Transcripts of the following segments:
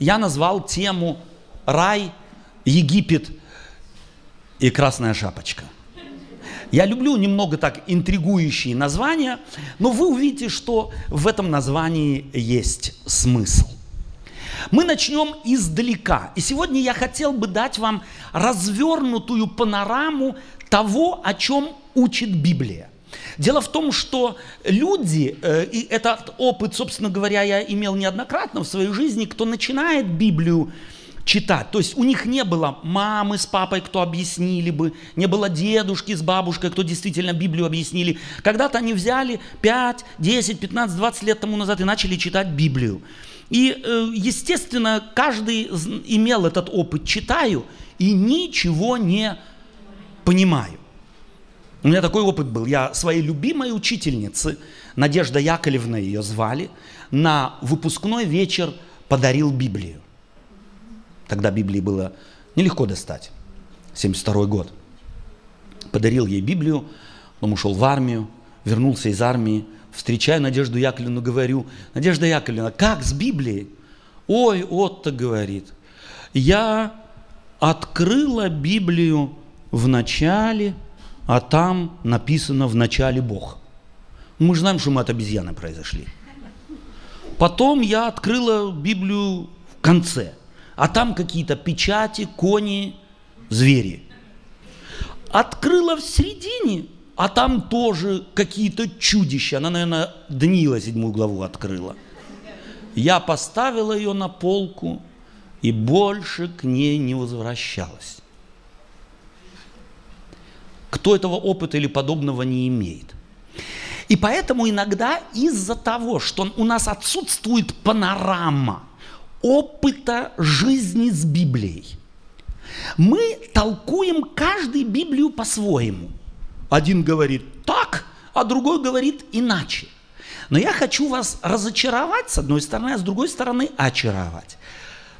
я назвал тему «Рай, Египет и Красная Шапочка». Я люблю немного так интригующие названия, но вы увидите, что в этом названии есть смысл. Мы начнем издалека. И сегодня я хотел бы дать вам развернутую панораму того, о чем учит Библия. Дело в том, что люди, э, и этот опыт, собственно говоря, я имел неоднократно в своей жизни, кто начинает Библию читать. То есть у них не было мамы с папой, кто объяснили бы, не было дедушки с бабушкой, кто действительно Библию объяснили. Когда-то они взяли 5, 10, 15, 20 лет тому назад и начали читать Библию. И, э, естественно, каждый имел этот опыт. Читаю и ничего не понимаю. У меня такой опыт был. Я своей любимой учительнице, Надежда Яковлевна ее звали, на выпускной вечер подарил Библию. Тогда Библии было нелегко достать. 72 год. Подарил ей Библию, потом ушел в армию, вернулся из армии, встречаю Надежду Яковлевну, говорю, Надежда Яковлевна, как с Библией? Ой, Отто говорит, я открыла Библию в начале, а там написано в начале Бог. Мы же знаем, что мы от обезьяны произошли. Потом я открыла Библию в конце, а там какие-то печати, кони, звери. Открыла в середине, а там тоже какие-то чудища. Она, наверное, Даниила седьмую главу открыла. Я поставила ее на полку и больше к ней не возвращалась. Кто этого опыта или подобного не имеет? И поэтому иногда из-за того, что у нас отсутствует панорама опыта жизни с Библией, мы толкуем каждую Библию по-своему. Один говорит так, а другой говорит иначе. Но я хочу вас разочаровать с одной стороны, а с другой стороны очаровать.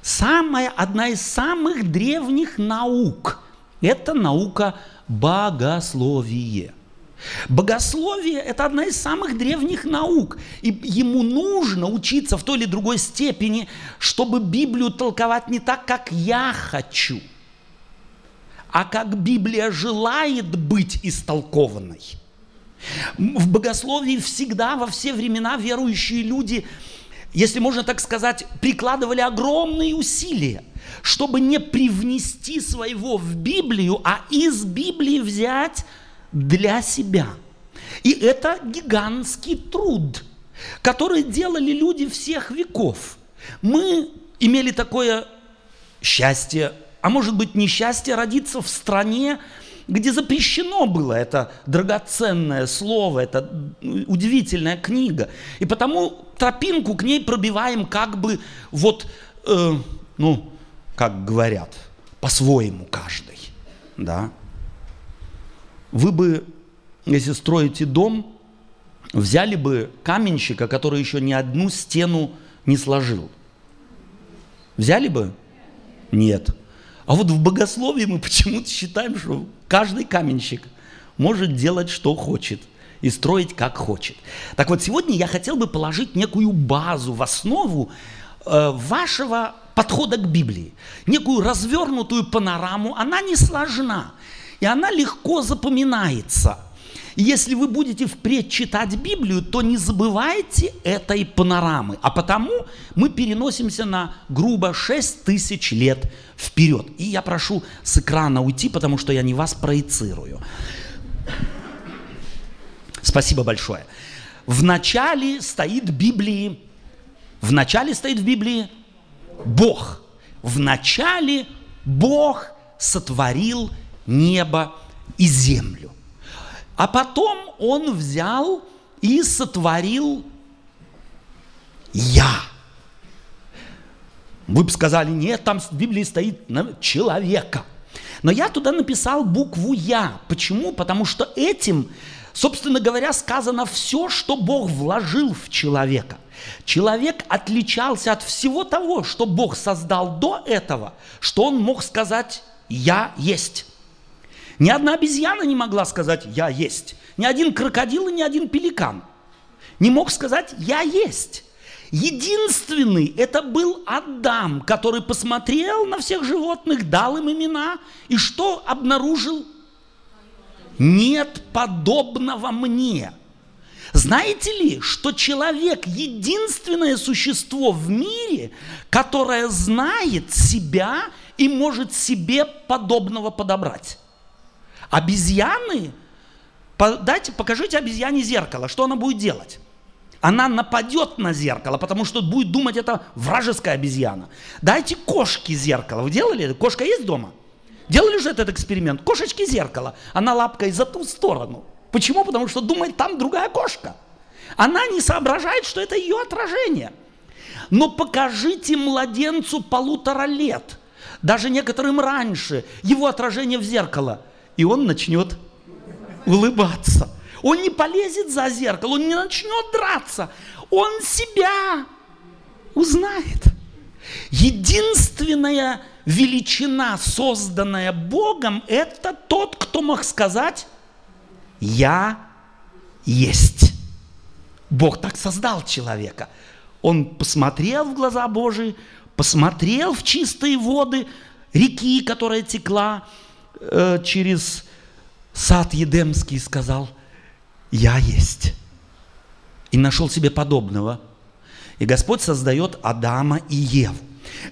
Самая, одна из самых древних наук – это наука богословие. Богословие – это одна из самых древних наук, и ему нужно учиться в той или другой степени, чтобы Библию толковать не так, как я хочу – а как Библия желает быть истолкованной. В богословии всегда, во все времена верующие люди, если можно так сказать, прикладывали огромные усилия, чтобы не привнести своего в Библию, а из Библии взять для себя. И это гигантский труд, который делали люди всех веков. Мы имели такое счастье а может быть несчастье родиться в стране, где запрещено было это драгоценное слово, это удивительная книга. И потому тропинку к ней пробиваем как бы вот, э, ну, как говорят, по-своему каждый. Да? Вы бы, если строите дом, взяли бы каменщика, который еще ни одну стену не сложил. Взяли бы? Нет. А вот в богословии мы почему-то считаем, что каждый каменщик может делать, что хочет и строить, как хочет. Так вот, сегодня я хотел бы положить некую базу в основу э, вашего подхода к Библии, некую развернутую панораму. Она не сложна, и она легко запоминается – если вы будете впредь читать Библию, то не забывайте этой панорамы. А потому мы переносимся на грубо 6 тысяч лет вперед. И я прошу с экрана уйти, потому что я не вас проецирую. Спасибо большое. В начале стоит Библии, в начале стоит в Библии Бог. В начале Бог сотворил небо и землю. А потом он взял и сотворил я. Вы бы сказали, нет, там в Библии стоит человека. Но я туда написал букву «Я». Почему? Потому что этим, собственно говоря, сказано все, что Бог вложил в человека. Человек отличался от всего того, что Бог создал до этого, что он мог сказать «Я есть». Ни одна обезьяна не могла сказать «я есть». Ни один крокодил и ни один пеликан не мог сказать «я есть». Единственный это был Адам, который посмотрел на всех животных, дал им имена, и что обнаружил? Нет подобного мне. Знаете ли, что человек единственное существо в мире, которое знает себя и может себе подобного подобрать? Обезьяны, дайте, покажите обезьяне зеркало, что она будет делать? Она нападет на зеркало, потому что будет думать, это вражеская обезьяна. Дайте кошке зеркало. Вы делали? Кошка есть дома? Делали же этот эксперимент? Кошечки зеркало. Она лапкой за ту сторону. Почему? Потому что думает, там другая кошка. Она не соображает, что это ее отражение. Но покажите младенцу полутора лет, даже некоторым раньше, его отражение в зеркало, и он начнет улыбаться. Он не полезет за зеркало, он не начнет драться. Он себя узнает. Единственная величина, созданная Богом, это тот, кто мог сказать «Я есть». Бог так создал человека. Он посмотрел в глаза Божии, посмотрел в чистые воды реки, которая текла э, через сад Едемский, и сказал, я есть. И нашел себе подобного. И Господь создает Адама и Еву.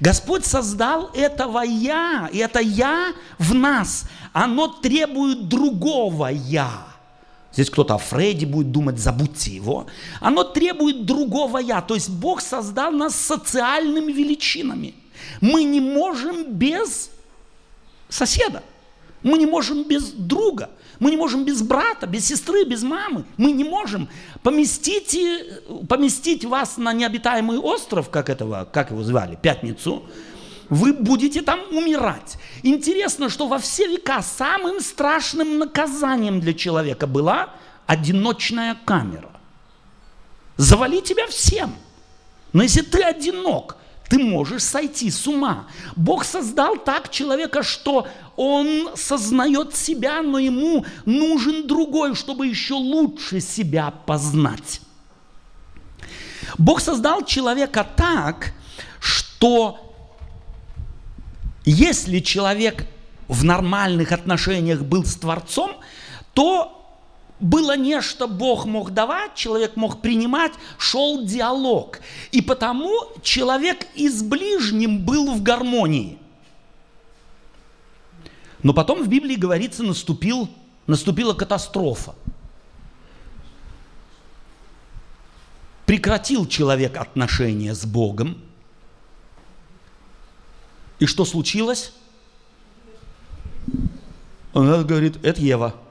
Господь создал этого «я», и это «я» в нас, оно требует другого «я». Здесь кто-то о Фреде будет думать, забудьте его. Оно требует другого «я». То есть Бог создал нас социальными величинами. Мы не можем без соседа. Мы не можем без друга. Мы не можем без брата, без сестры, без мамы. Мы не можем. Поместите, поместить вас на необитаемый остров, как, этого, как его звали, Пятницу, вы будете там умирать. Интересно, что во все века самым страшным наказанием для человека была одиночная камера. Завали тебя всем. Но если ты одинок, ты можешь сойти с ума. Бог создал так человека, что он сознает себя, но ему нужен другой, чтобы еще лучше себя познать. Бог создал человека так, что если человек в нормальных отношениях был с Творцом, то было нечто Бог мог давать, человек мог принимать, шел диалог. И потому человек и с ближним был в гармонии. Но потом в Библии говорится, наступил, наступила катастрофа. Прекратил человек отношения с Богом. И что случилось? Он говорит, это Ева –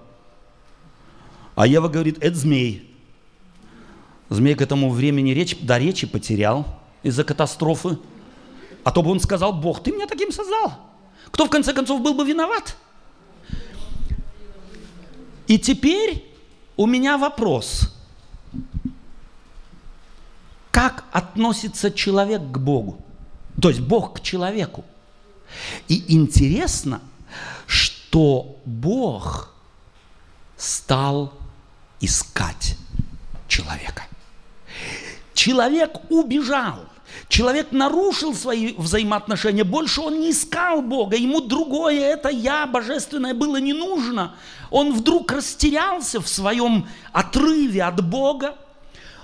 а Ева говорит, это змей. Змей к этому времени речь, до речи потерял из-за катастрофы. А то бы он сказал, Бог, ты меня таким создал. Кто в конце концов был бы виноват? И теперь у меня вопрос. Как относится человек к Богу? То есть Бог к человеку. И интересно, что Бог стал искать человека. Человек убежал. Человек нарушил свои взаимоотношения, больше он не искал Бога, ему другое, это я, божественное, было не нужно. Он вдруг растерялся в своем отрыве от Бога,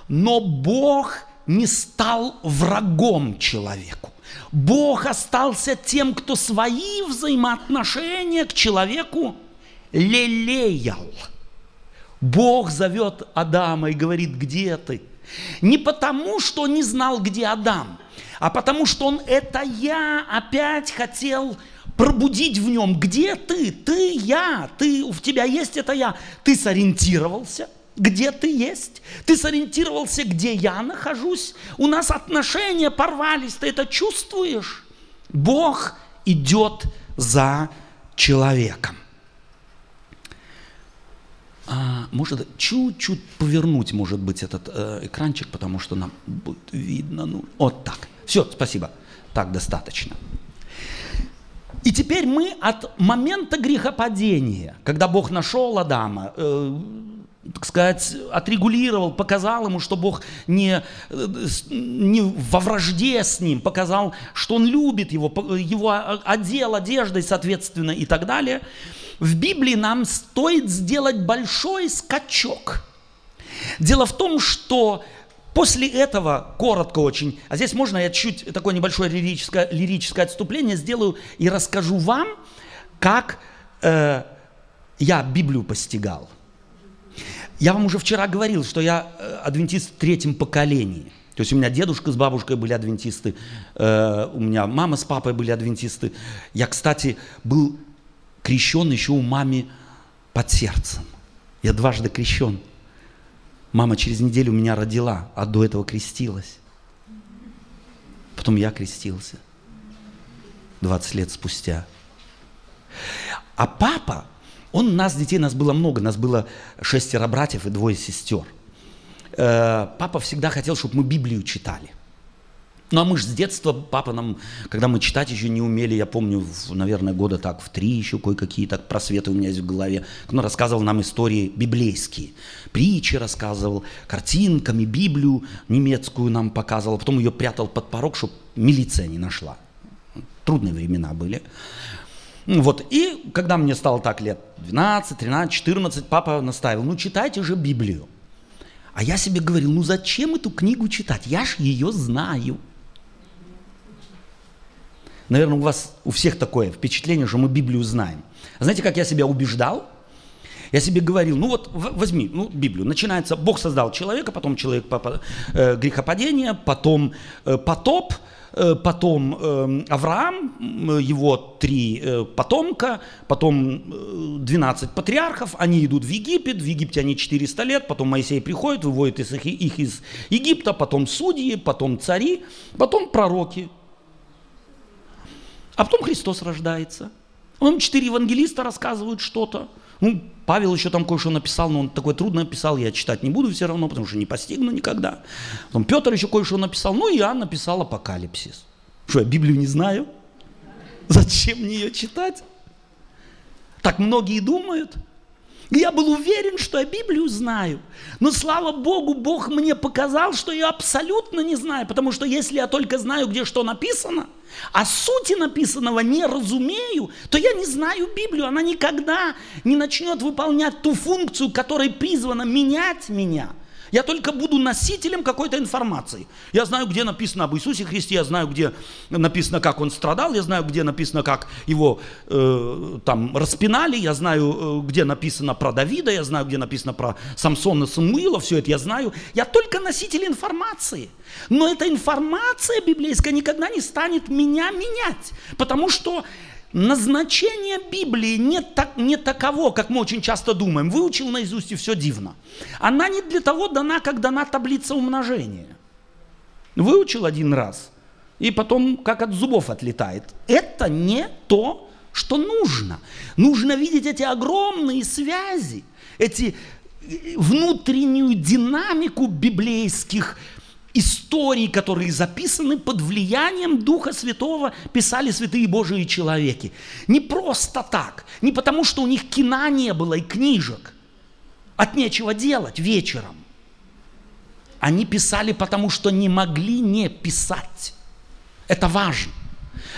но Бог не стал врагом человеку. Бог остался тем, кто свои взаимоотношения к человеку лелеял – Бог зовет Адама и говорит, где ты? Не потому, что не знал, где Адам, а потому, что он это я опять хотел пробудить в нем. Где ты? Ты я. Ты, в тебя есть это я. Ты сориентировался, где ты есть. Ты сориентировался, где я нахожусь. У нас отношения порвались, ты это чувствуешь. Бог идет за человеком а, может чуть-чуть повернуть, может быть, этот э, экранчик, потому что нам будет видно. Ну, вот так. Все, спасибо. Так достаточно. И теперь мы от момента грехопадения, когда Бог нашел Адама, э, так сказать, отрегулировал, показал ему, что Бог не, не во вражде с ним, показал, что он любит его, его одел одеждой, соответственно, и так далее. В Библии нам стоит сделать большой скачок. Дело в том, что После этого, коротко очень, а здесь можно я чуть такое небольшое лирическое, лирическое отступление сделаю и расскажу вам, как э, я Библию постигал. Я вам уже вчера говорил, что я э, адвентист в третьем поколении. То есть у меня дедушка с бабушкой были адвентисты, э, у меня мама с папой были адвентисты. Я, кстати, был крещен еще у мамы под сердцем. Я дважды крещен. Мама через неделю меня родила, а до этого крестилась. Потом я крестился. 20 лет спустя. А папа он нас, детей, нас было много, нас было шестеро братьев и двое сестер. Э, папа всегда хотел, чтобы мы Библию читали. Ну а мы же с детства, папа нам, когда мы читать еще не умели, я помню, наверное, года так в три еще кое-какие так просветы у меня есть в голове, он рассказывал нам истории библейские. Притчи рассказывал, картинками, Библию немецкую нам показывал, а потом ее прятал под порог, чтобы милиция не нашла. Трудные времена были. Вот, и когда мне стало так лет 12, 13, 14, папа наставил, ну читайте же Библию. А я себе говорил, ну зачем эту книгу читать? Я ж ее знаю. Наверное, у вас у всех такое впечатление, что мы Библию знаем. Знаете, как я себя убеждал? Я себе говорил, ну вот возьми ну, Библию. Начинается, Бог создал человека, потом человек э, грехопадение, потом э, потоп, Э, потом эм, Авраам, его три э, потомка, потом 12 э, патриархов, они идут в Египет, в Египте они 400 лет, потом Моисей приходит, выводит их из Египта, потом судьи, потом цари, потом пророки. А потом Христос рождается. Он четыре евангелиста рассказывают что-то. Ну, Павел еще там кое-что написал, но он такое трудно написал, я читать не буду все равно, потому что не постигну никогда. Потом Петр еще кое-что написал, ну Иоанн написал апокалипсис. Что, я Библию не знаю? Зачем мне ее читать? Так многие думают – я был уверен, что я Библию знаю. Но слава Богу, Бог мне показал, что я абсолютно не знаю. Потому что если я только знаю, где что написано, а сути написанного не разумею, то я не знаю Библию. Она никогда не начнет выполнять ту функцию, которой призвана менять меня – я только буду носителем какой-то информации. Я знаю, где написано об Иисусе Христе, я знаю, где написано, как Он страдал, я знаю, где написано, как Его э, там распинали, я знаю, э, где написано про Давида, я знаю, где написано про Самсона, Самуила, все это я знаю. Я только носитель информации. Но эта информация библейская никогда не станет меня менять, потому что Назначение Библии не, так, не таково, как мы очень часто думаем. Выучил наизусть и все дивно. Она не для того дана, как дана таблица умножения. Выучил один раз, и потом как от зубов отлетает. Это не то, что нужно. Нужно видеть эти огромные связи, эти э, внутреннюю динамику библейских истории, которые записаны под влиянием Духа Святого, писали святые Божии человеки. Не просто так, не потому что у них кина не было и книжек, от нечего делать вечером. Они писали, потому что не могли не писать. Это важно.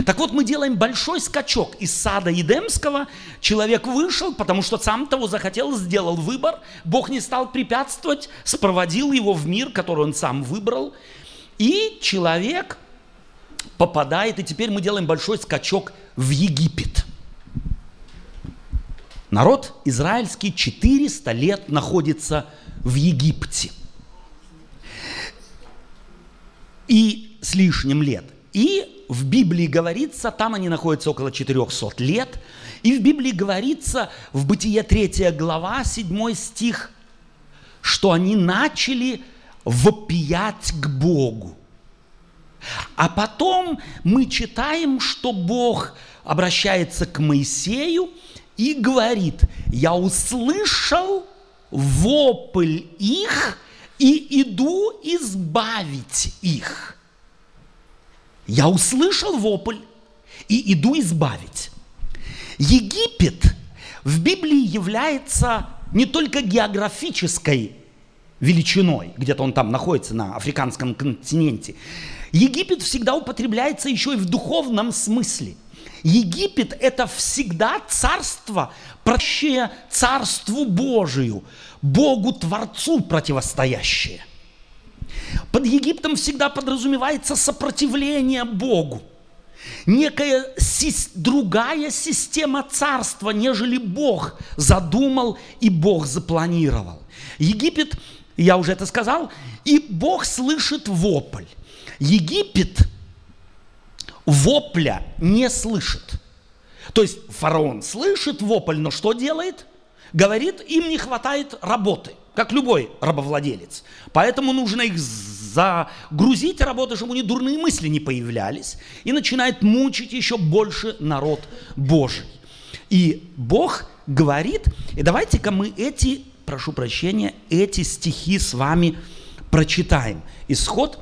Так вот, мы делаем большой скачок из сада Едемского. Человек вышел, потому что сам того захотел, сделал выбор. Бог не стал препятствовать, спроводил его в мир, который он сам выбрал. И человек попадает, и теперь мы делаем большой скачок в Египет. Народ израильский 400 лет находится в Египте. И с лишним лет. И в Библии говорится, там они находятся около 400 лет, и в Библии говорится в Бытие 3 глава, 7 стих, что они начали вопиять к Богу. А потом мы читаем, что Бог обращается к Моисею и говорит, я услышал вопль их и иду избавить их. Я услышал вопль и иду избавить. Египет в Библии является не только географической величиной, где-то он там находится на африканском континенте. Египет всегда употребляется еще и в духовном смысле. Египет – это всегда царство, прощее царству Божию, Богу Творцу противостоящее. Под Египтом всегда подразумевается сопротивление Богу – некая другая система царства, нежели Бог задумал и Бог запланировал. Египет, я уже это сказал, и Бог слышит вопль. Египет вопля не слышит. То есть фараон слышит вопль, но что делает? Говорит, им не хватает работы, как любой рабовладелец. Поэтому нужно их загрузить работу, чтобы у них дурные мысли не появлялись, и начинает мучить еще больше народ Божий. И Бог говорит, и давайте-ка мы эти, прошу прощения, эти стихи с вами прочитаем. Исход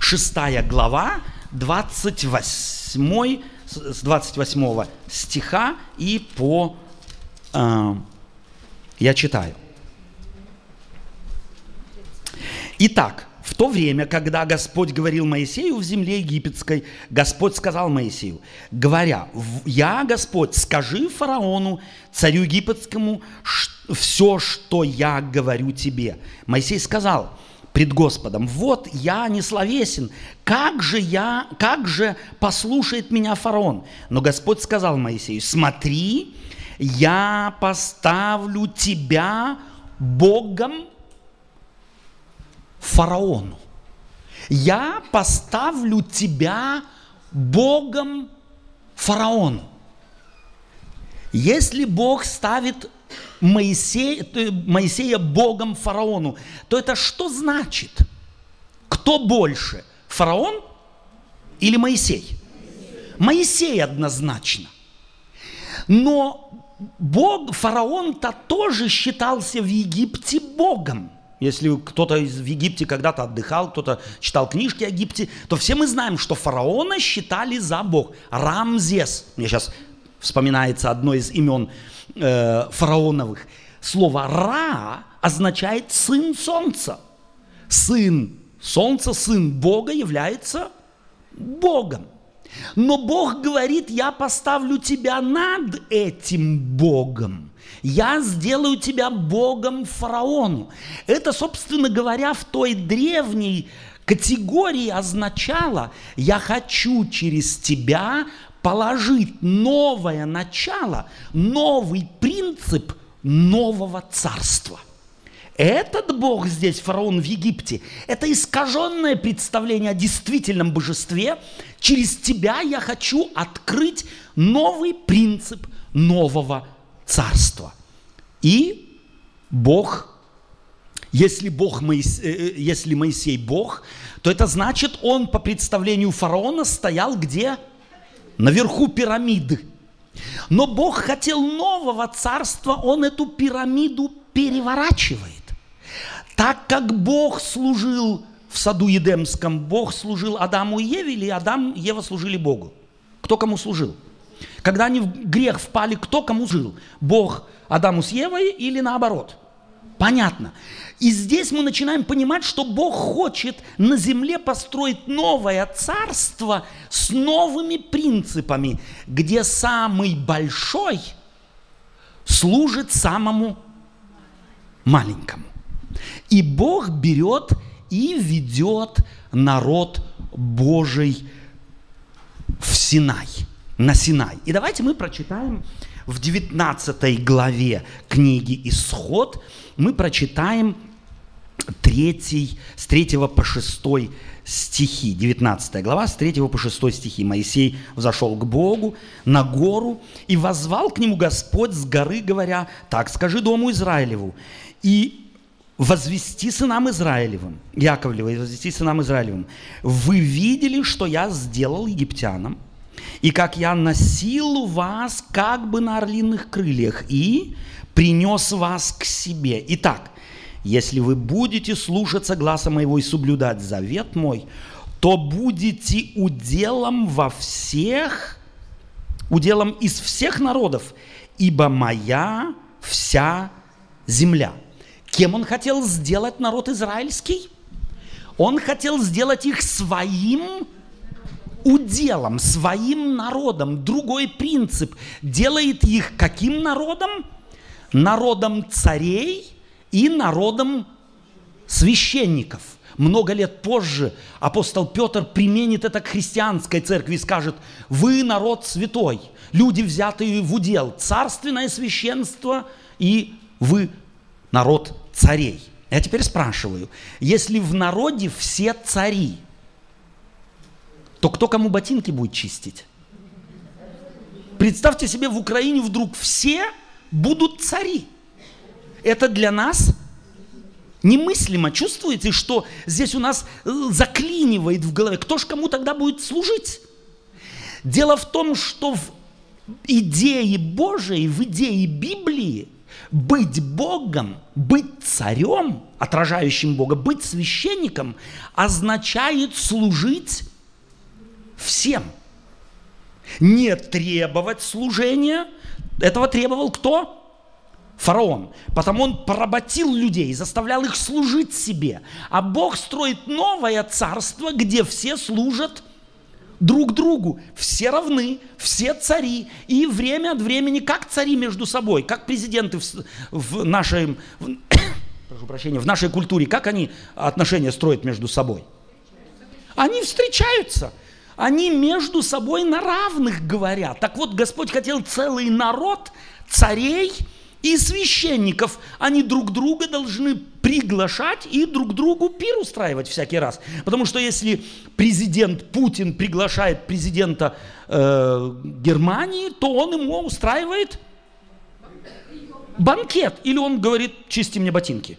6 глава, 28, с 28 стиха и по... Э, я читаю. Итак, в то время, когда Господь говорил Моисею в земле египетской, Господь сказал Моисею, говоря, «Я, Господь, скажи фараону, царю египетскому, все, что я говорю тебе». Моисей сказал пред Господом, «Вот я не словесен, как же я, как же послушает меня фараон?» Но Господь сказал Моисею, «Смотри, я поставлю тебя Богом фараону. Я поставлю тебя Богом фараону. Если Бог ставит Моисея, Моисея Богом фараону, то это что значит? Кто больше, фараон или Моисей? Моисей однозначно. Но Бог, фараон-то тоже считался в Египте Богом. Если кто-то в Египте когда-то отдыхал, кто-то читал книжки о Египте, то все мы знаем, что фараона считали за бог. Рамзес. Мне сейчас вспоминается одно из имен э, фараоновых. Слово «ра» означает «сын солнца». Сын солнца, сын Бога является Богом. Но Бог говорит, я поставлю тебя над этим Богом. Я сделаю тебя Богом фараону. Это, собственно говоря, в той древней категории означало, я хочу через тебя положить новое начало, новый принцип нового царства. Этот Бог здесь, фараон в Египте, это искаженное представление о действительном божестве. Через тебя я хочу открыть новый принцип нового царства. И Бог, если, Бог Моисей, э, э, если Моисей Бог, то это значит, он по представлению фараона стоял где? Наверху пирамиды. Но Бог хотел нового царства, он эту пирамиду переворачивает. Так как Бог служил в саду Едемском, Бог служил Адаму и Еве, или Адам и Ева служили Богу? Кто кому служил? Когда они в грех впали, кто кому служил? Бог Адаму с Евой или наоборот? Понятно. И здесь мы начинаем понимать, что Бог хочет на земле построить новое царство с новыми принципами, где самый большой служит самому маленькому. И Бог берет и ведет народ Божий в Синай, на Синай. И давайте мы прочитаем в 19 главе книги «Исход», мы прочитаем 3, с 3 по 6 стихи, 19 глава, с 3 по 6 стихи. Моисей взошел к Богу на гору и возвал к нему Господь с горы, говоря, так скажи дому Израилеву, и возвести сынам Израилевым, Яковлева, возвести сынам Израилевым, вы видели, что я сделал египтянам, и как я носил вас как бы на орлиных крыльях и принес вас к себе. Итак, если вы будете слушаться гласа моего и соблюдать завет мой, то будете уделом во всех, уделом из всех народов, ибо моя вся земля. Кем он хотел сделать народ израильский? Он хотел сделать их своим уделом, своим народом. Другой принцип. Делает их каким народом? Народом царей и народом священников. Много лет позже апостол Петр применит это к христианской церкви и скажет, вы народ святой, люди, взятые в удел, царственное священство, и вы народ царей. Я теперь спрашиваю, если в народе все цари, то кто кому ботинки будет чистить? Представьте себе, в Украине вдруг все будут цари. Это для нас немыслимо. Чувствуете, что здесь у нас э, заклинивает в голове? Кто ж кому тогда будет служить? Дело в том, что в идее Божией, в идее Библии быть Богом, быть царем, отражающим Бога, быть священником, означает служить всем. Не требовать служения. Этого требовал кто? Фараон. Потому он поработил людей, заставлял их служить себе. А Бог строит новое царство, где все служат друг другу. Все равны, все цари. И время от времени, как цари между собой, как президенты в, в нашей, в, прошу прощения, в нашей культуре, как они отношения строят между собой? Они встречаются. Они между собой на равных говорят. Так вот, Господь хотел целый народ царей и священников. Они друг друга должны приглашать и друг другу пир устраивать всякий раз. Потому что если президент Путин приглашает президента э, Германии, то он ему устраивает банкет. Или он говорит, чисти мне ботинки.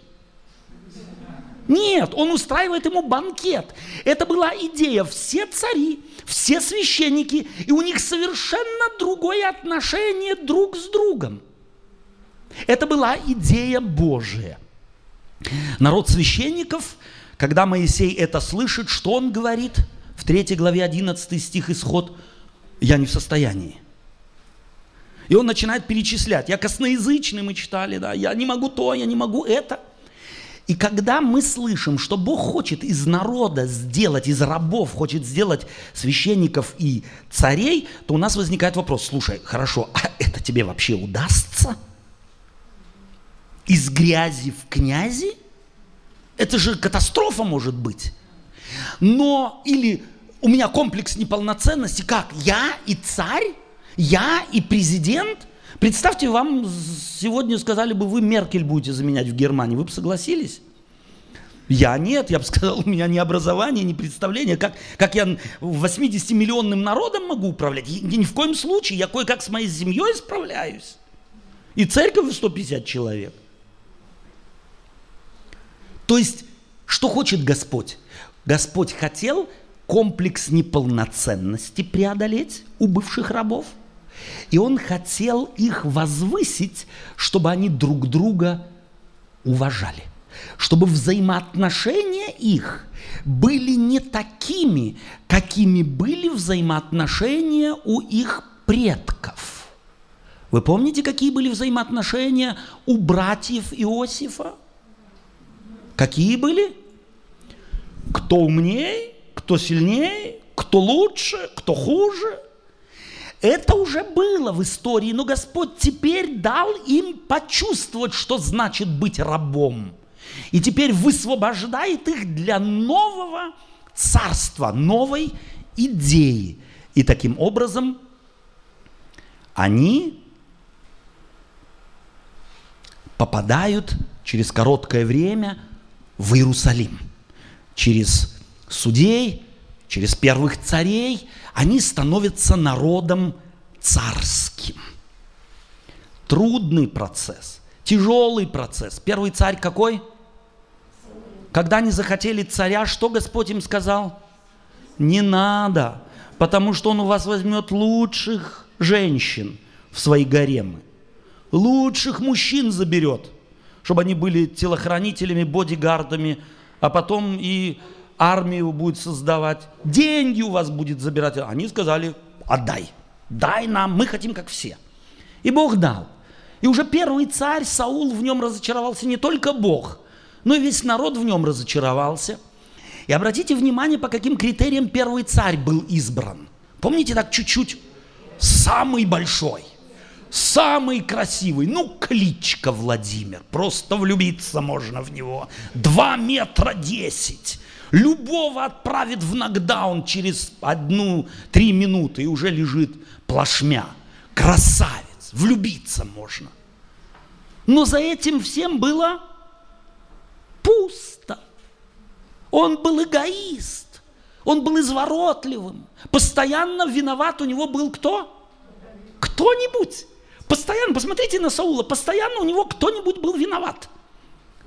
Нет, он устраивает ему банкет. Это была идея. Все цари, все священники, и у них совершенно другое отношение друг с другом. Это была идея Божия. Народ священников, когда Моисей это слышит, что он говорит? В 3 главе 11 стих исход «Я не в состоянии». И он начинает перечислять. Я косноязычный, мы читали, да, я не могу то, я не могу это. И когда мы слышим, что Бог хочет из народа сделать, из рабов хочет сделать священников и царей, то у нас возникает вопрос, слушай, хорошо, а это тебе вообще удастся? Из грязи в князи? Это же катастрофа может быть. Но, или у меня комплекс неполноценности, как? Я и царь? Я и президент? Представьте, вам сегодня сказали бы, вы Меркель будете заменять в Германии, вы бы согласились? Я нет, я бы сказал, у меня ни образования, ни представления, как, как я 80-миллионным народом могу управлять. И, ни в коем случае, я кое-как с моей семьей справляюсь. И церковь 150 человек. То есть, что хочет Господь? Господь хотел комплекс неполноценности преодолеть у бывших рабов – и он хотел их возвысить, чтобы они друг друга уважали. Чтобы взаимоотношения их были не такими, какими были взаимоотношения у их предков. Вы помните, какие были взаимоотношения у братьев Иосифа? Какие были? Кто умнее, кто сильнее, кто лучше, кто хуже – это уже было в истории, но Господь теперь дал им почувствовать, что значит быть рабом. И теперь высвобождает их для нового царства, новой идеи. И таким образом они попадают через короткое время в Иерусалим. Через судей, через первых царей, они становятся народом царским. Трудный процесс, тяжелый процесс. Первый царь какой? Когда они захотели царя, что Господь им сказал? Не надо, потому что он у вас возьмет лучших женщин в свои гаремы. Лучших мужчин заберет, чтобы они были телохранителями, бодигардами, а потом и армию будет создавать, деньги у вас будет забирать. Они сказали, отдай, дай нам, мы хотим как все. И Бог дал. И уже первый царь Саул в нем разочаровался не только Бог, но и весь народ в нем разочаровался. И обратите внимание, по каким критериям первый царь был избран. Помните так чуть-чуть? Самый большой, самый красивый, ну, кличка Владимир, просто влюбиться можно в него. Два метра десять. Любого отправит в нокдаун через одну-три минуты и уже лежит плашмя. Красавец, влюбиться можно. Но за этим всем было пусто. Он был эгоист, он был изворотливым. Постоянно виноват у него был кто? Кто-нибудь. Постоянно, посмотрите на Саула, постоянно у него кто-нибудь был виноват.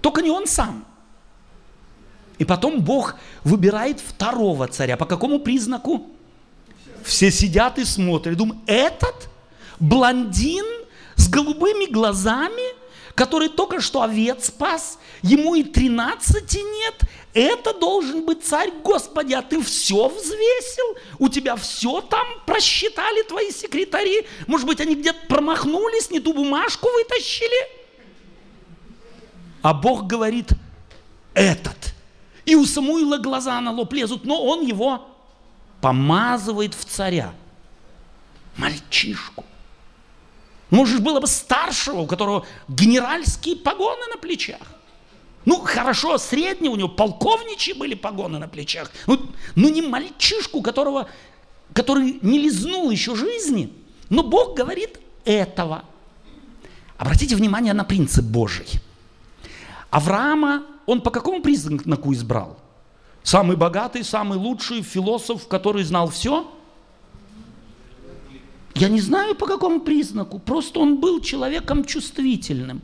Только не он сам. И потом Бог выбирает второго царя. По какому признаку? Все сидят и смотрят. Думают, этот блондин с голубыми глазами, который только что овец спас, ему и 13 нет, это должен быть царь, Господи, а ты все взвесил? У тебя все там просчитали твои секретари? Может быть, они где-то промахнулись, не ту бумажку вытащили? А Бог говорит, этот. И у Самуила глаза на лоб лезут, но он его помазывает в царя. Мальчишку. Может, было бы старшего, у которого генеральские погоны на плечах. Ну, хорошо, среднего, у него полковничьи были погоны на плечах. Ну, ну не мальчишку, которого, который не лизнул еще жизни. Но Бог говорит этого. Обратите внимание на принцип Божий. Авраама он по какому признаку избрал? Самый богатый, самый лучший философ, который знал все? Я не знаю по какому признаку, просто он был человеком чувствительным.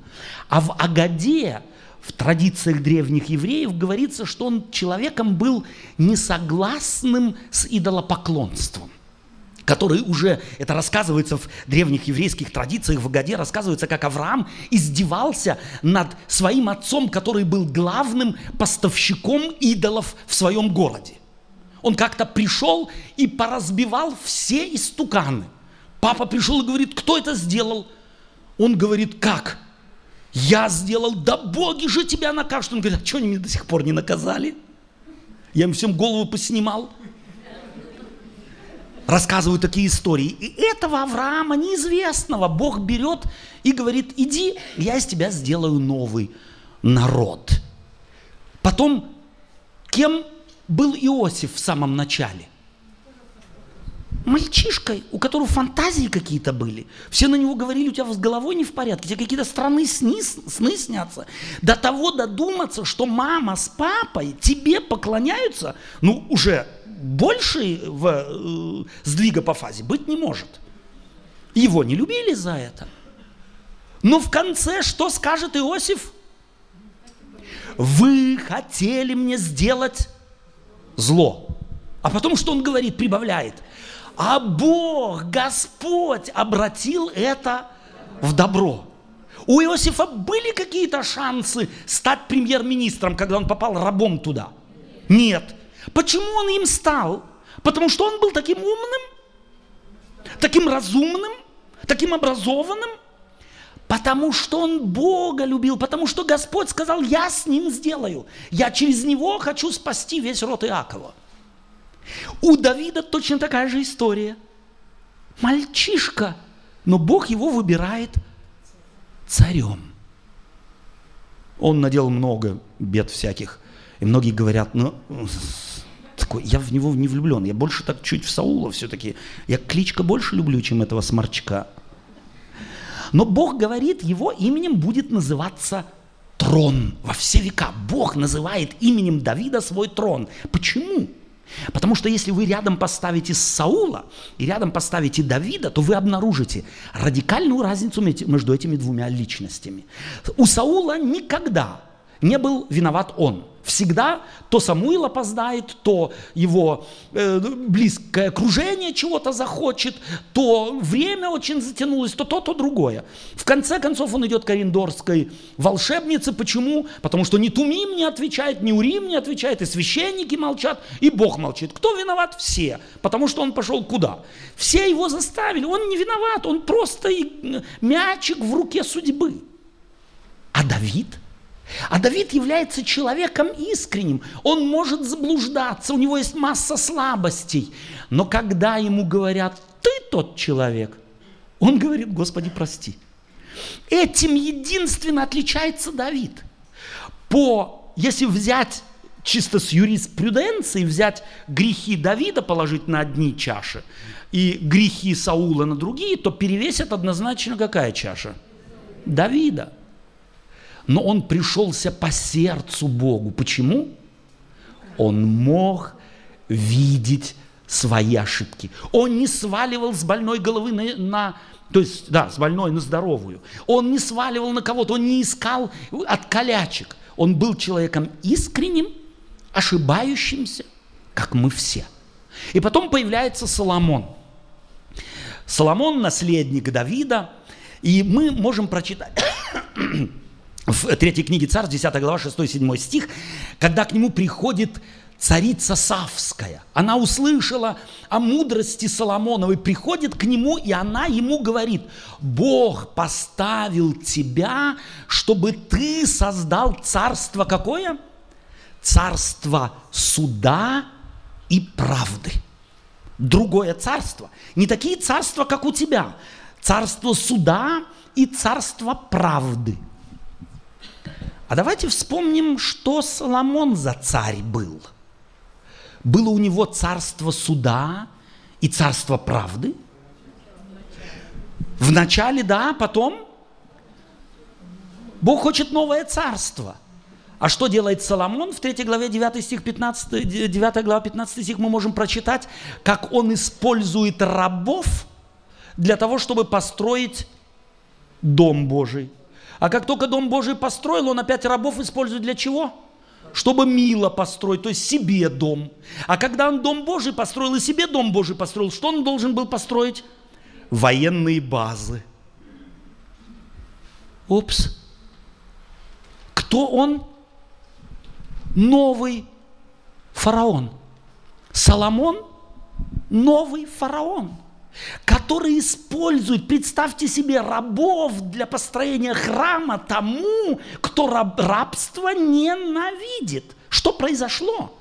А в Агаде, в традициях древних евреев, говорится, что он человеком был несогласным с идолопоклонством который уже, это рассказывается в древних еврейских традициях, в Агаде рассказывается, как Авраам издевался над своим отцом, который был главным поставщиком идолов в своем городе. Он как-то пришел и поразбивал все истуканы. Папа пришел и говорит, кто это сделал? Он говорит, как? Я сделал, да боги же тебя накажут. Он говорит, а что они меня до сих пор не наказали? Я им всем голову поснимал рассказывают такие истории. И этого Авраама неизвестного Бог берет и говорит, иди, я из тебя сделаю новый народ. Потом, кем был Иосиф в самом начале? Мальчишкой, у которого фантазии какие-то были. Все на него говорили, у тебя с головой не в порядке, тебе какие-то странные сны, сны снятся. До того додуматься, что мама с папой тебе поклоняются, ну, уже больше в, э, сдвига по фазе быть не может. Его не любили за это. Но в конце что скажет Иосиф? Вы хотели мне сделать зло. А потом что он говорит, прибавляет? А Бог, Господь обратил это в добро. У Иосифа были какие-то шансы стать премьер-министром, когда он попал рабом туда? Нет. Почему он им стал? Потому что он был таким умным, таким разумным, таким образованным, потому что он Бога любил, потому что Господь сказал, я с ним сделаю, я через него хочу спасти весь род Иакова. У Давида точно такая же история. Мальчишка, но Бог его выбирает царем. Он надел много бед всяких. И многие говорят, ну, такой, я в него не влюблен, я больше так чуть в Саула все-таки. Я кличка больше люблю, чем этого сморчка. Но Бог говорит, его именем будет называться трон во все века. Бог называет именем Давида свой трон. Почему? Потому что если вы рядом поставите Саула и рядом поставите Давида, то вы обнаружите радикальную разницу между этими двумя личностями. У Саула никогда не был виноват он. Всегда то Самуил опоздает, то его э, близкое окружение чего-то захочет, то время очень затянулось, то то, то другое. В конце концов он идет к Орендорской волшебнице. Почему? Потому что ни Тумим не отвечает, ни Урим не отвечает, и священники молчат, и Бог молчит. Кто виноват? Все. Потому что он пошел куда? Все его заставили. Он не виноват, он просто мячик в руке судьбы. А Давид – а Давид является человеком искренним. Он может заблуждаться, у него есть масса слабостей. Но когда ему говорят, ты тот человек, он говорит, Господи, прости. Этим единственно отличается Давид. По, если взять чисто с юриспруденцией, взять грехи Давида, положить на одни чаши, и грехи Саула на другие, то перевесит однозначно какая чаша? Давида но он пришелся по сердцу Богу. Почему? Он мог видеть свои ошибки. Он не сваливал с больной головы на, на то есть, да, с больной на здоровую. Он не сваливал на кого-то, он не искал от колячек. Он был человеком искренним, ошибающимся, как мы все. И потом появляется Соломон. Соломон – наследник Давида, и мы можем прочитать в третьей книге Царств, 10 глава, 6-7 стих, когда к нему приходит царица Савская. Она услышала о мудрости Соломоновой, приходит к нему, и она ему говорит, Бог поставил тебя, чтобы ты создал царство какое? Царство суда и правды. Другое царство. Не такие царства, как у тебя. Царство суда и царство правды – а давайте вспомним, что Соломон за царь был. Было у него царство суда и царство правды. Вначале, да, потом Бог хочет новое царство. А что делает Соломон? В 3 главе 9 стих 15, 9 глава 15 стих мы можем прочитать, как он использует рабов для того, чтобы построить дом Божий. А как только Дом Божий построил, он опять рабов использует для чего? Чтобы мило построить, то есть себе дом. А когда он Дом Божий построил и себе Дом Божий построил, что он должен был построить? Военные базы. Упс. Кто он? Новый фараон. Соломон – новый фараон – который использует, представьте себе, рабов для построения храма тому, кто раб, рабство ненавидит. Что произошло?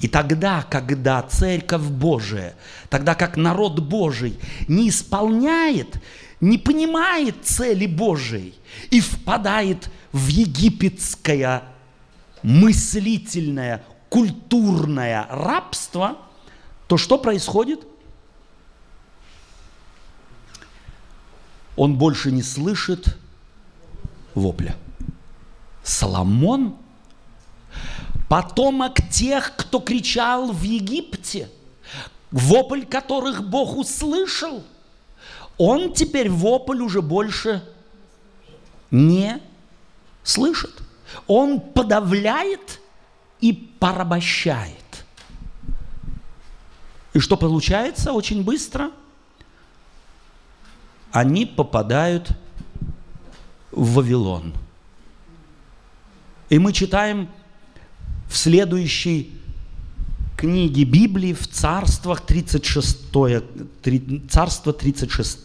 И тогда, когда Церковь Божия, тогда как народ Божий не исполняет, не понимает цели Божией и впадает в египетское мыслительное, культурное рабство – то что происходит? Он больше не слышит вопля. Соломон – потомок тех, кто кричал в Египте, вопль которых Бог услышал. Он теперь вопль уже больше не слышит. Он подавляет и порабощает. И что получается очень быстро? Они попадают в Вавилон. И мы читаем в следующей книге Библии в Царствах 36, 3, Царство 36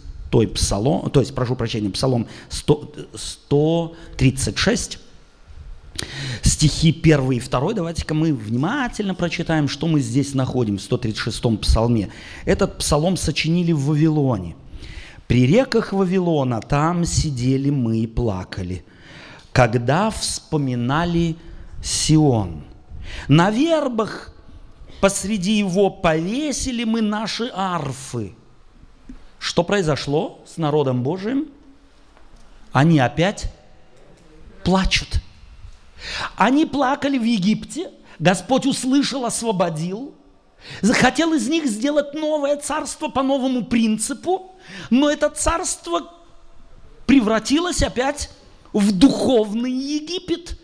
псалом, то есть, прошу прощения, псалом 100, 136, стихи 1 и 2. Давайте-ка мы внимательно прочитаем, что мы здесь находим в 136-м псалме. Этот псалом сочинили в Вавилоне. «При реках Вавилона там сидели мы и плакали, когда вспоминали Сион. На вербах посреди его повесили мы наши арфы». Что произошло с народом Божиим? Они опять плачут – они плакали в Египте, Господь услышал, освободил, захотел из них сделать новое царство по новому принципу, но это царство превратилось опять в духовный Египет.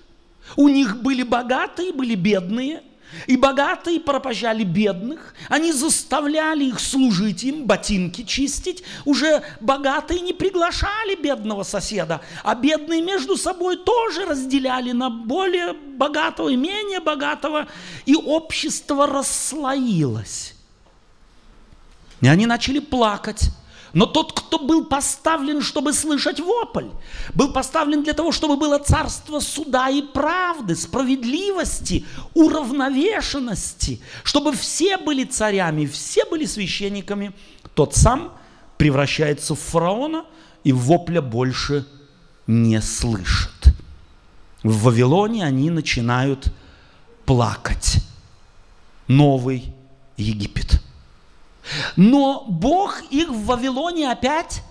У них были богатые, были бедные – и богатые пропащали бедных, они заставляли их служить им, ботинки чистить. Уже богатые не приглашали бедного соседа, а бедные между собой тоже разделяли на более богатого и менее богатого, и общество расслоилось. И они начали плакать. Но тот, кто был поставлен, чтобы слышать вопль, был поставлен для того, чтобы было царство суда и правды, справедливости, уравновешенности, чтобы все были царями, все были священниками, тот сам превращается в фараона и вопля больше не слышит. В Вавилоне они начинают плакать. Новый Египет – но Бог их в Вавилоне опять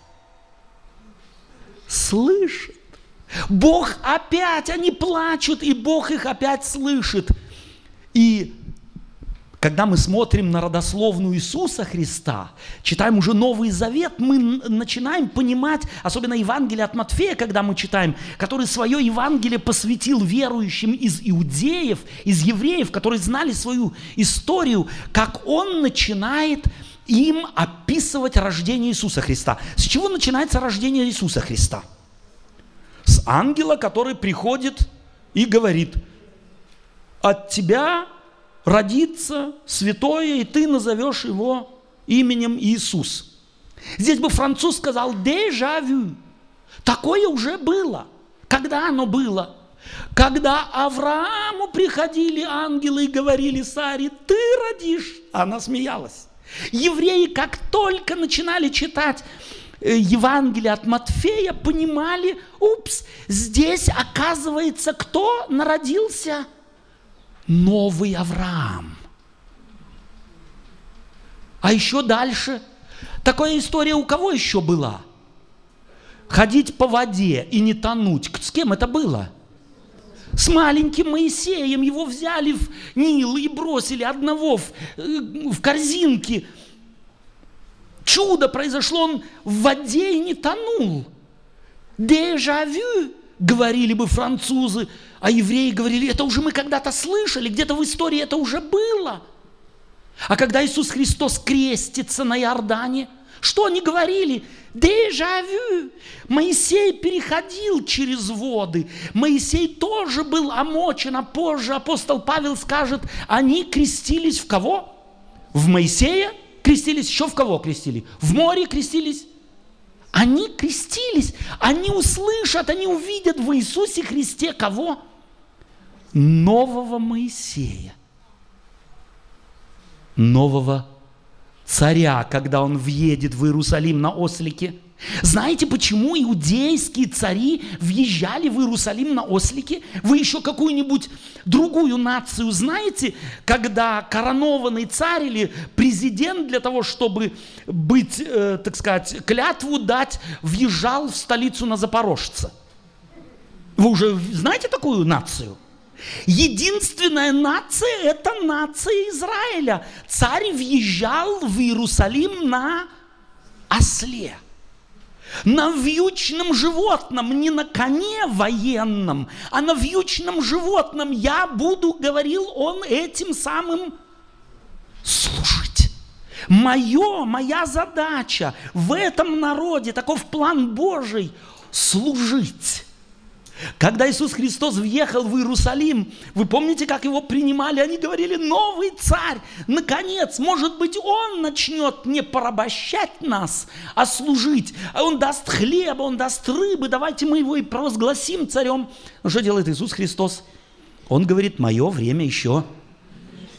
слышит. Бог опять, они плачут, и Бог их опять слышит. И когда мы смотрим на родословную Иисуса Христа, читаем уже Новый Завет, мы начинаем понимать, особенно Евангелие от Матфея, когда мы читаем, который свое Евангелие посвятил верующим из иудеев, из евреев, которые знали свою историю, как он начинает им описывать рождение Иисуса Христа. С чего начинается рождение Иисуса Христа? С ангела, который приходит и говорит, от тебя родится святое, и ты назовешь его именем Иисус. Здесь бы француз сказал «дежавю». Такое уже было. Когда оно было? Когда Аврааму приходили ангелы и говорили Саре, ты родишь, она смеялась. Евреи, как только начинали читать э, Евангелие от Матфея, понимали, упс, здесь оказывается, кто народился – новый Авраам. А еще дальше, такая история у кого еще была? Ходить по воде и не тонуть. С кем это было? С маленьким Моисеем его взяли в Нил и бросили одного в, э, в корзинке. Чудо произошло, он в воде и не тонул. Дежавю, говорили бы французы, а евреи говорили, это уже мы когда-то слышали, где-то в истории это уже было. А когда Иисус Христос крестится на Иордане, что они говорили? Дежавю. Моисей переходил через воды. Моисей тоже был омочен, а позже апостол Павел скажет, они крестились в кого? В Моисея крестились, еще в кого крестили? В море крестились? Они крестились, они услышат, они увидят в Иисусе Христе кого? Нового Моисея, нового царя, когда он въедет в Иерусалим на ослике. Знаете, почему иудейские цари въезжали в Иерусалим на ослике? Вы еще какую-нибудь другую нацию знаете, когда коронованный царь или президент для того, чтобы быть, э, так сказать, клятву дать, въезжал в столицу на Запорожца? Вы уже знаете такую нацию? Единственная нация – это нация Израиля. Царь въезжал в Иерусалим на осле, на вьючном животном, не на коне военном, а на вьючном животном. Я буду, говорил он, этим самым служить. Мое, моя задача в этом народе, таков план Божий, служить. Когда Иисус Христос въехал в Иерусалим, вы помните, как его принимали? Они говорили, новый царь, наконец, может быть, он начнет не порабощать нас, а служить. А он даст хлеба, он даст рыбы, давайте мы его и провозгласим царем. Но что делает Иисус Христос? Он говорит, мое время еще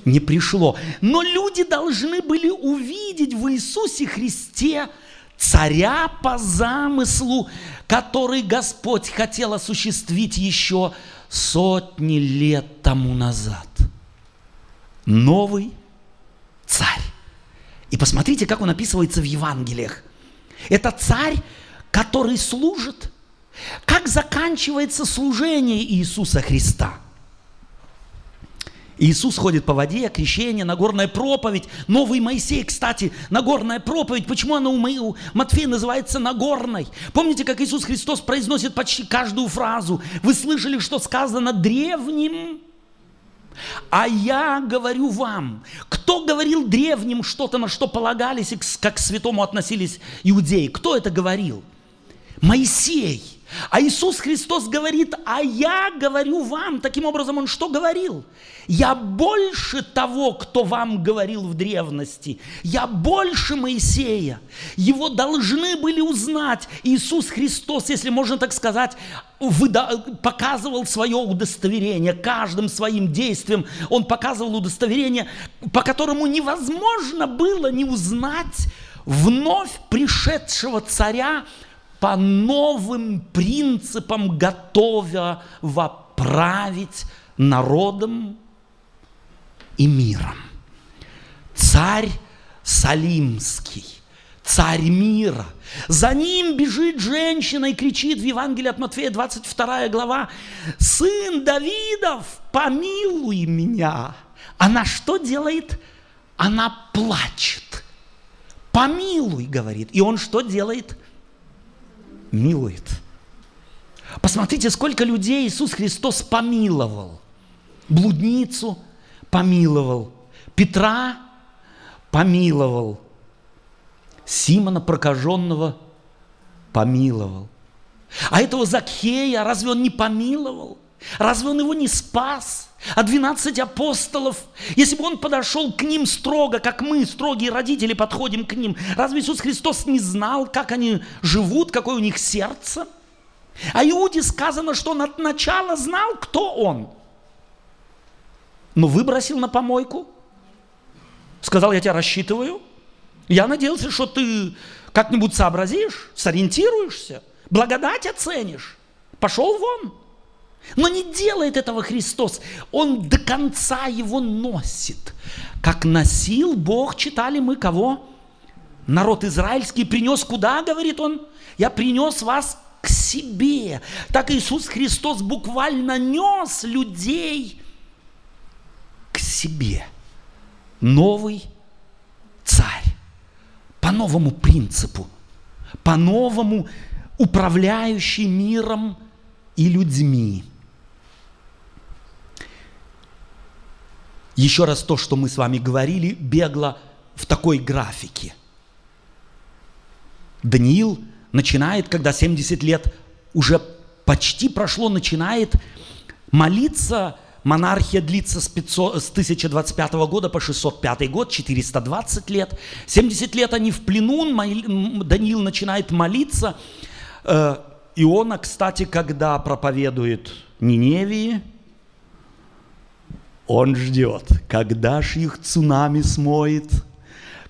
не пришло. Но люди должны были увидеть в Иисусе Христе царя по замыслу, который Господь хотел осуществить еще сотни лет тому назад. Новый царь. И посмотрите, как он описывается в Евангелиях. Это царь, который служит. Как заканчивается служение Иисуса Христа? Иисус ходит по воде, крещение, Нагорная проповедь. Новый Моисей, кстати, Нагорная проповедь. Почему она у Матфея называется Нагорной? Помните, как Иисус Христос произносит почти каждую фразу? Вы слышали, что сказано древним? А я говорю вам, кто говорил древним что-то, на что полагались и как к святому относились иудеи? Кто это говорил? Моисей. А Иисус Христос говорит, а я говорю вам. Таким образом, Он что говорил? Я больше того, кто вам говорил в древности. Я больше Моисея. Его должны были узнать. Иисус Христос, если можно так сказать, показывал свое удостоверение каждым своим действием. Он показывал удостоверение, по которому невозможно было не узнать вновь пришедшего царя, по новым принципам готовя воправить народом и миром. Царь Салимский, царь мира. За ним бежит женщина и кричит в Евангелии от Матфея, 22 глава, «Сын Давидов, помилуй меня!» Она что делает? Она плачет. «Помилуй», говорит. И он что делает? Милует. Посмотрите, сколько людей Иисус Христос помиловал. Блудницу помиловал, Петра помиловал, Симона прокаженного помиловал. А этого Закхея разве он не помиловал? Разве он его не спас? А 12 апостолов, если бы он подошел к ним строго, как мы, строгие родители, подходим к ним, разве Иисус Христос не знал, как они живут, какое у них сердце? А Иуде сказано, что он от начала знал, кто он. Но выбросил на помойку. Сказал, я тебя рассчитываю. Я надеялся, что ты как-нибудь сообразишь, сориентируешься, благодать оценишь. Пошел вон. Но не делает этого Христос. Он до конца его носит. Как носил Бог, читали мы кого? Народ израильский принес куда, говорит он? Я принес вас к себе. Так Иисус Христос буквально нес людей к себе. Новый царь. По новому принципу. По новому управляющий миром и людьми. Еще раз то, что мы с вами говорили, бегло в такой графике. Даниил начинает, когда 70 лет уже почти прошло, начинает молиться. Монархия длится с, 500, с 1025 года по 605 год, 420 лет. 70 лет они в плену, Даниил начинает молиться. Э, Иона, кстати, когда проповедует Ниневии, он ждет, когда ж их цунами смоет,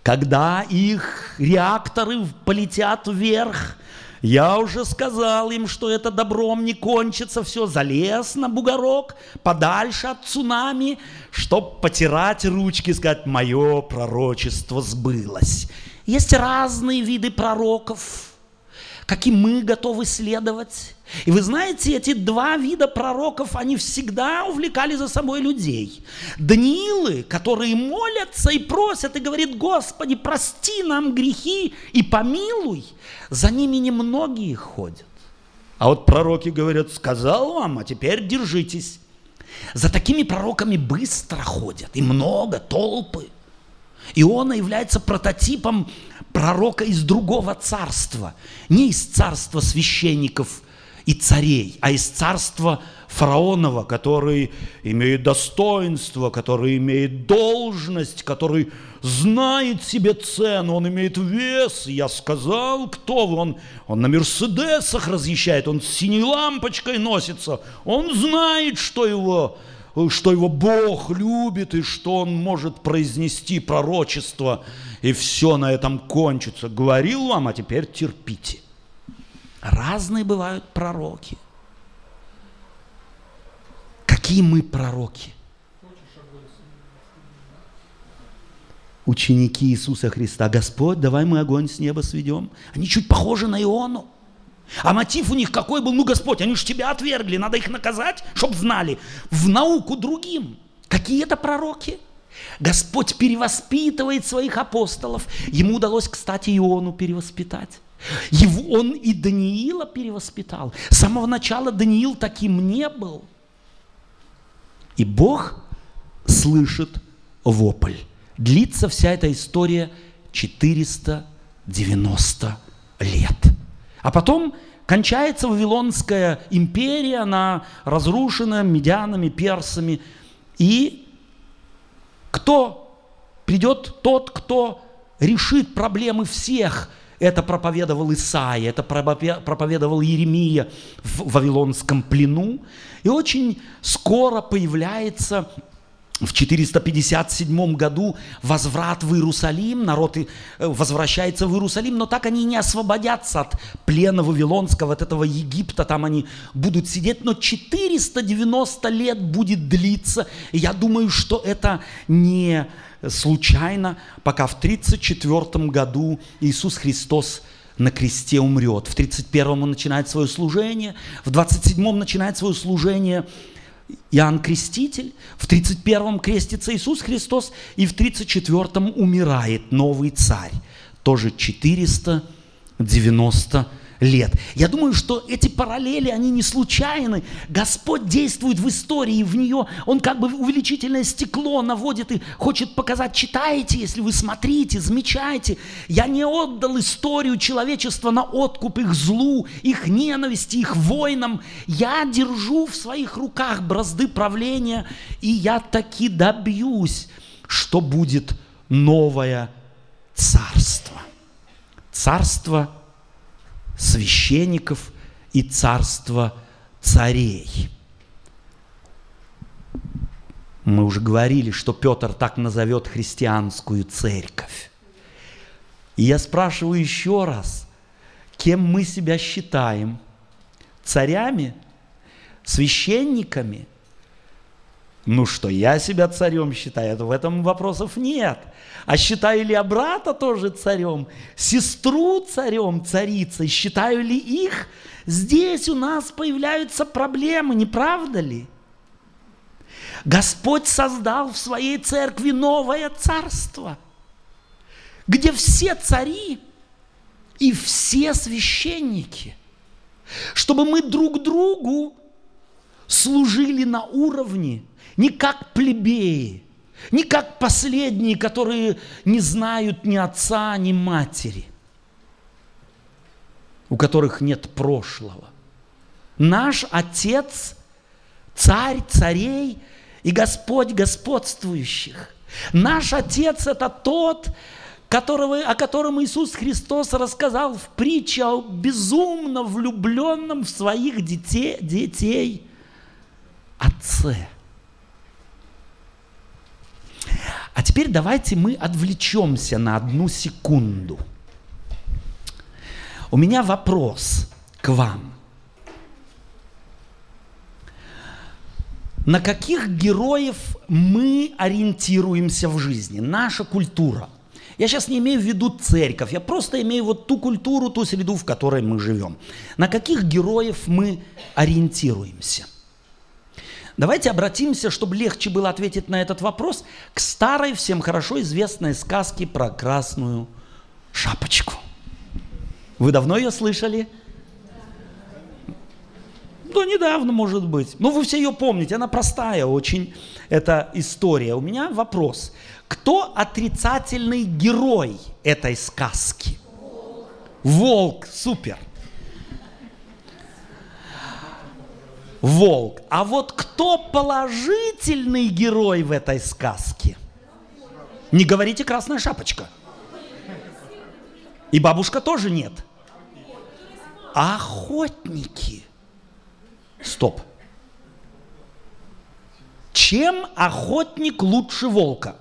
когда их реакторы полетят вверх. Я уже сказал им, что это добром не кончится, все, залез на бугорок, подальше от цунами, чтоб потирать ручки сказать, мое пророчество сбылось. Есть разные виды пророков – каким мы готовы следовать. И вы знаете, эти два вида пророков, они всегда увлекали за собой людей. Даниилы, которые молятся и просят, и говорят, Господи, прости нам грехи и помилуй, за ними немногие ходят. А вот пророки говорят, сказал вам, а теперь держитесь. За такими пророками быстро ходят, и много, толпы. Иона является прототипом пророка из другого царства, не из царства священников и царей, а из царства фараонова, который имеет достоинство, который имеет должность, который знает себе цену, он имеет вес. Я сказал, кто вы? Он, он на Мерседесах разъезжает, он с синей лампочкой носится, он знает, что его что его Бог любит и что он может произнести пророчество, и все на этом кончится. Говорил вам, а теперь терпите. Разные бывают пророки. Какие мы пророки? Ученики Иисуса Христа. Господь, давай мы огонь с неба сведем. Они чуть похожи на Иону. А мотив у них какой был? Ну, Господь, они же тебя отвергли, надо их наказать, чтобы знали. В науку другим. Какие это пророки? Господь перевоспитывает своих апостолов. Ему удалось, кстати, Иону перевоспитать. Его, он и Даниила перевоспитал. С самого начала Даниил таким не был. И Бог слышит вопль. Длится вся эта история 490 лет. А потом кончается Вавилонская империя, она разрушена медианами, персами. И кто придет тот, кто решит проблемы всех – это проповедовал Исаия, это проповедовал Еремия в Вавилонском плену. И очень скоро появляется в 457 году возврат в Иерусалим, народ э, возвращается в Иерусалим, но так они не освободятся от плена Вавилонского, от этого Египта, там они будут сидеть, но 490 лет будет длиться, и я думаю, что это не случайно, пока в 34 году Иисус Христос на кресте умрет. В 31-м он начинает свое служение, в 27-м начинает свое служение Иоанн Креститель, в 31-м крестится Иисус Христос, и в 34-м умирает новый царь. Тоже 490 лет. Я думаю, что эти параллели, они не случайны. Господь действует в истории, в нее Он как бы увеличительное стекло наводит и хочет показать, читайте, если вы смотрите, замечаете. Я не отдал историю человечества на откуп их злу, их ненависти, их войнам. Я держу в своих руках бразды правления, и я таки добьюсь, что будет новое царство. Царство – священников и царство царей. Мы уже говорили, что Петр так назовет христианскую церковь. И я спрашиваю еще раз, кем мы себя считаем? Царями? Священниками? Ну что, я себя царем считаю, в этом вопросов нет. А считаю ли я брата тоже царем, сестру царем, царицей, считаю ли их? Здесь у нас появляются проблемы, не правда ли? Господь создал в своей церкви новое царство, где все цари и все священники, чтобы мы друг другу служили на уровне, не как плебеи, не как последние, которые не знают ни отца, ни матери, у которых нет прошлого. Наш Отец – царь царей и Господь господствующих. Наш Отец – это тот, которого, о котором Иисус Христос рассказал в притче о безумно влюбленном в своих детей, детей Отце – а теперь давайте мы отвлечемся на одну секунду. У меня вопрос к вам. На каких героев мы ориентируемся в жизни? Наша культура. Я сейчас не имею в виду церковь, я просто имею вот ту культуру, ту среду, в которой мы живем. На каких героев мы ориентируемся? Давайте обратимся, чтобы легче было ответить на этот вопрос, к старой, всем хорошо известной сказке про красную шапочку. Вы давно ее слышали? Ну, недавно, может быть. Ну, вы все ее помните, она простая очень, эта история. У меня вопрос. Кто отрицательный герой этой сказки? Волк, супер. Волк. А вот кто положительный герой в этой сказке? Не говорите красная шапочка. И бабушка тоже нет. Охотники. Стоп. Чем охотник лучше волка?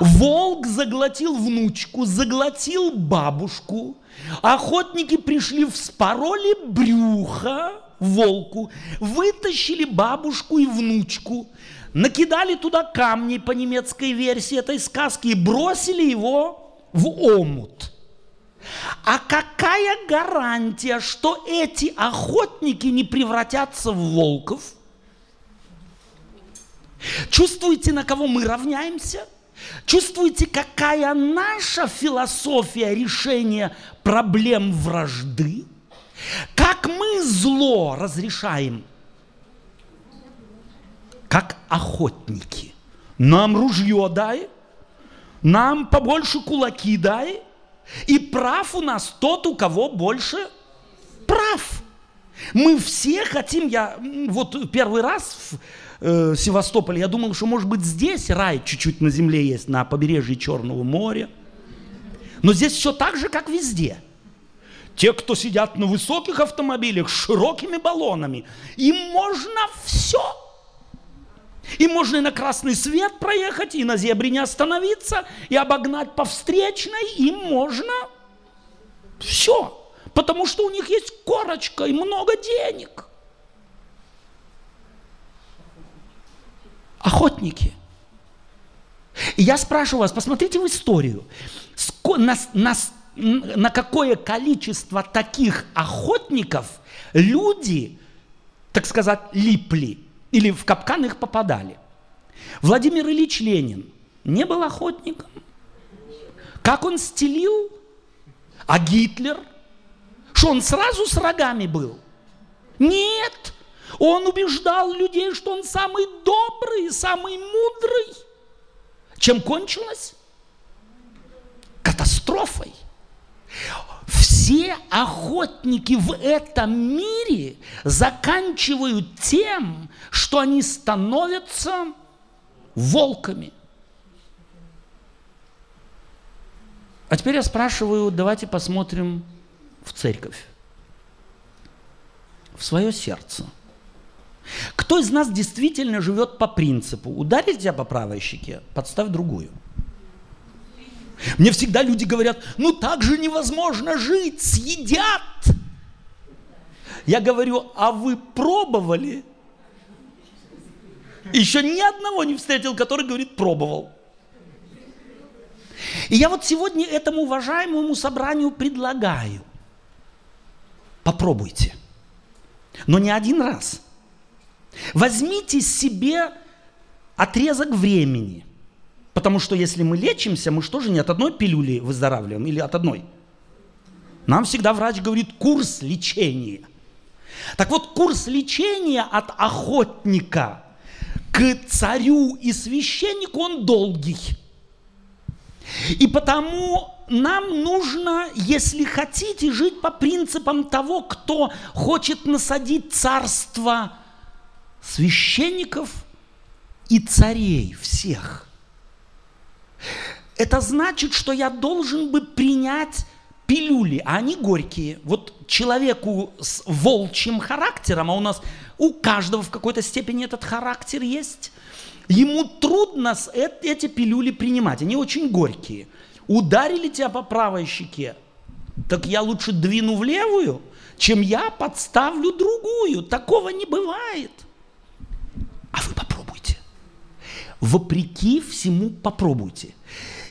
Волк заглотил внучку, заглотил бабушку. Охотники пришли, вспороли брюхо волку, вытащили бабушку и внучку, накидали туда камни по немецкой версии этой сказки и бросили его в омут. А какая гарантия, что эти охотники не превратятся в волков? Чувствуете, на кого мы равняемся? Чувствуете, какая наша философия решения проблем вражды? Как мы зло разрешаем? Как охотники. Нам ружье дай, нам побольше кулаки дай, и прав у нас тот, у кого больше прав. Мы все хотим, я вот первый раз э, Севастополе, я думал, что может быть здесь рай чуть-чуть на земле есть, на побережье Черного моря. Но здесь все так же, как везде. Те, кто сидят на высоких автомобилях с широкими баллонами, им можно все. Им можно и на красный свет проехать, и на зебре не остановиться, и обогнать по встречной, им можно все. Потому что у них есть корочка и много денег. Охотники. И я спрашиваю вас, посмотрите в историю, на, на, на какое количество таких охотников люди, так сказать, липли или в капкан их попадали. Владимир Ильич Ленин не был охотником. Как он стелил? А Гитлер – что он сразу с рогами был? Нет. Он убеждал людей, что он самый добрый, самый мудрый. Чем кончилось? Катастрофой. Все охотники в этом мире заканчивают тем, что они становятся волками. А теперь я спрашиваю, давайте посмотрим в церковь, в свое сердце. Кто из нас действительно живет по принципу ударить тебя по правой щеке, подставь другую. Мне всегда люди говорят, ну так же невозможно жить, съедят. Я говорю, а вы пробовали? Еще ни одного не встретил, который говорит, пробовал. И я вот сегодня этому уважаемому собранию предлагаю Попробуйте. Но не один раз. Возьмите себе отрезок времени. Потому что если мы лечимся, мы что же не от одной пилюли выздоравливаем или от одной? Нам всегда врач говорит курс лечения. Так вот, курс лечения от охотника к царю и священнику, он долгий. И потому нам нужно, если хотите, жить по принципам того, кто хочет насадить царство священников и царей всех. Это значит, что я должен бы принять пилюли, а они горькие. Вот человеку с волчьим характером, а у нас у каждого в какой-то степени этот характер есть, ему трудно эти пилюли принимать, они очень горькие – Ударили тебя по правой щеке, так я лучше двину в левую, чем я подставлю другую. Такого не бывает. А вы попробуйте. Вопреки всему попробуйте.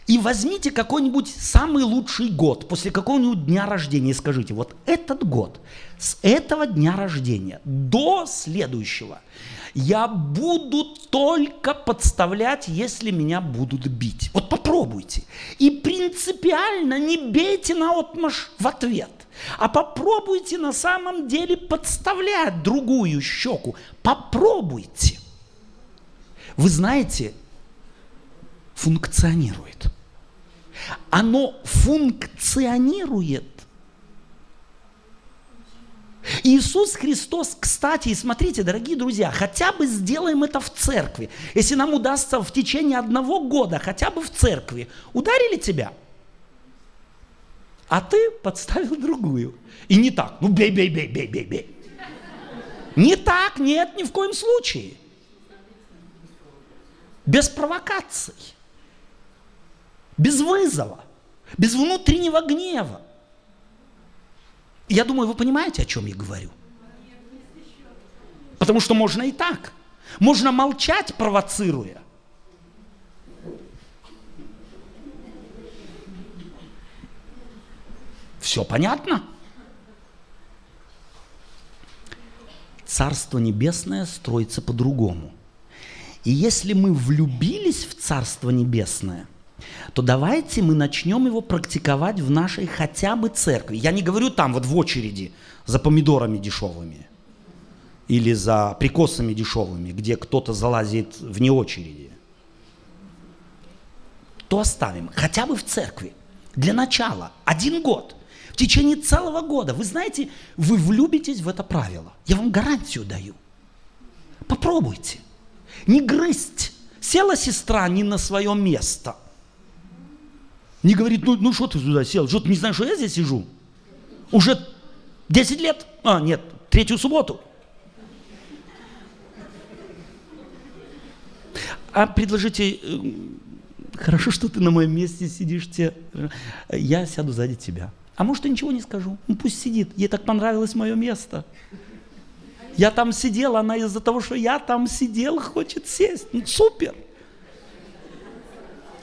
И возьмите какой-нибудь самый лучший год после какого-нибудь дня рождения и скажите, вот этот год, с этого дня рождения до следующего – я буду только подставлять, если меня будут бить. Вот попробуйте. И принципиально не бейте на отмаш в ответ, а попробуйте на самом деле подставлять другую щеку. Попробуйте. Вы знаете, функционирует. Оно функционирует Иисус Христос, кстати, и смотрите, дорогие друзья, хотя бы сделаем это в церкви. Если нам удастся в течение одного года, хотя бы в церкви, ударили тебя, а ты подставил другую. И не так, ну бей, бей, бей, бей, бей, бей. Не так, нет, ни в коем случае. Без провокаций, без вызова, без внутреннего гнева. Я думаю, вы понимаете, о чем я говорю. Потому что можно и так. Можно молчать, провоцируя. Все понятно? Царство Небесное строится по-другому. И если мы влюбились в Царство Небесное, то давайте мы начнем его практиковать в нашей хотя бы церкви. Я не говорю там вот в очереди за помидорами дешевыми или за прикосами дешевыми, где кто-то залазит вне очереди. То оставим. Хотя бы в церкви. Для начала. Один год. В течение целого года. Вы знаете, вы влюбитесь в это правило. Я вам гарантию даю. Попробуйте. Не грызть. Села сестра не на свое место. Не говорит, ну, ну что ты сюда сел? Что ты не знаешь, что я здесь сижу? Уже 10 лет? А, нет, третью субботу. А предложите, э, хорошо, что ты на моем месте сидишь, те, я сяду сзади тебя. А может, я ничего не скажу. Ну пусть сидит, ей так понравилось мое место. Я там сидел, она из-за того, что я там сидел, хочет сесть. Ну, супер.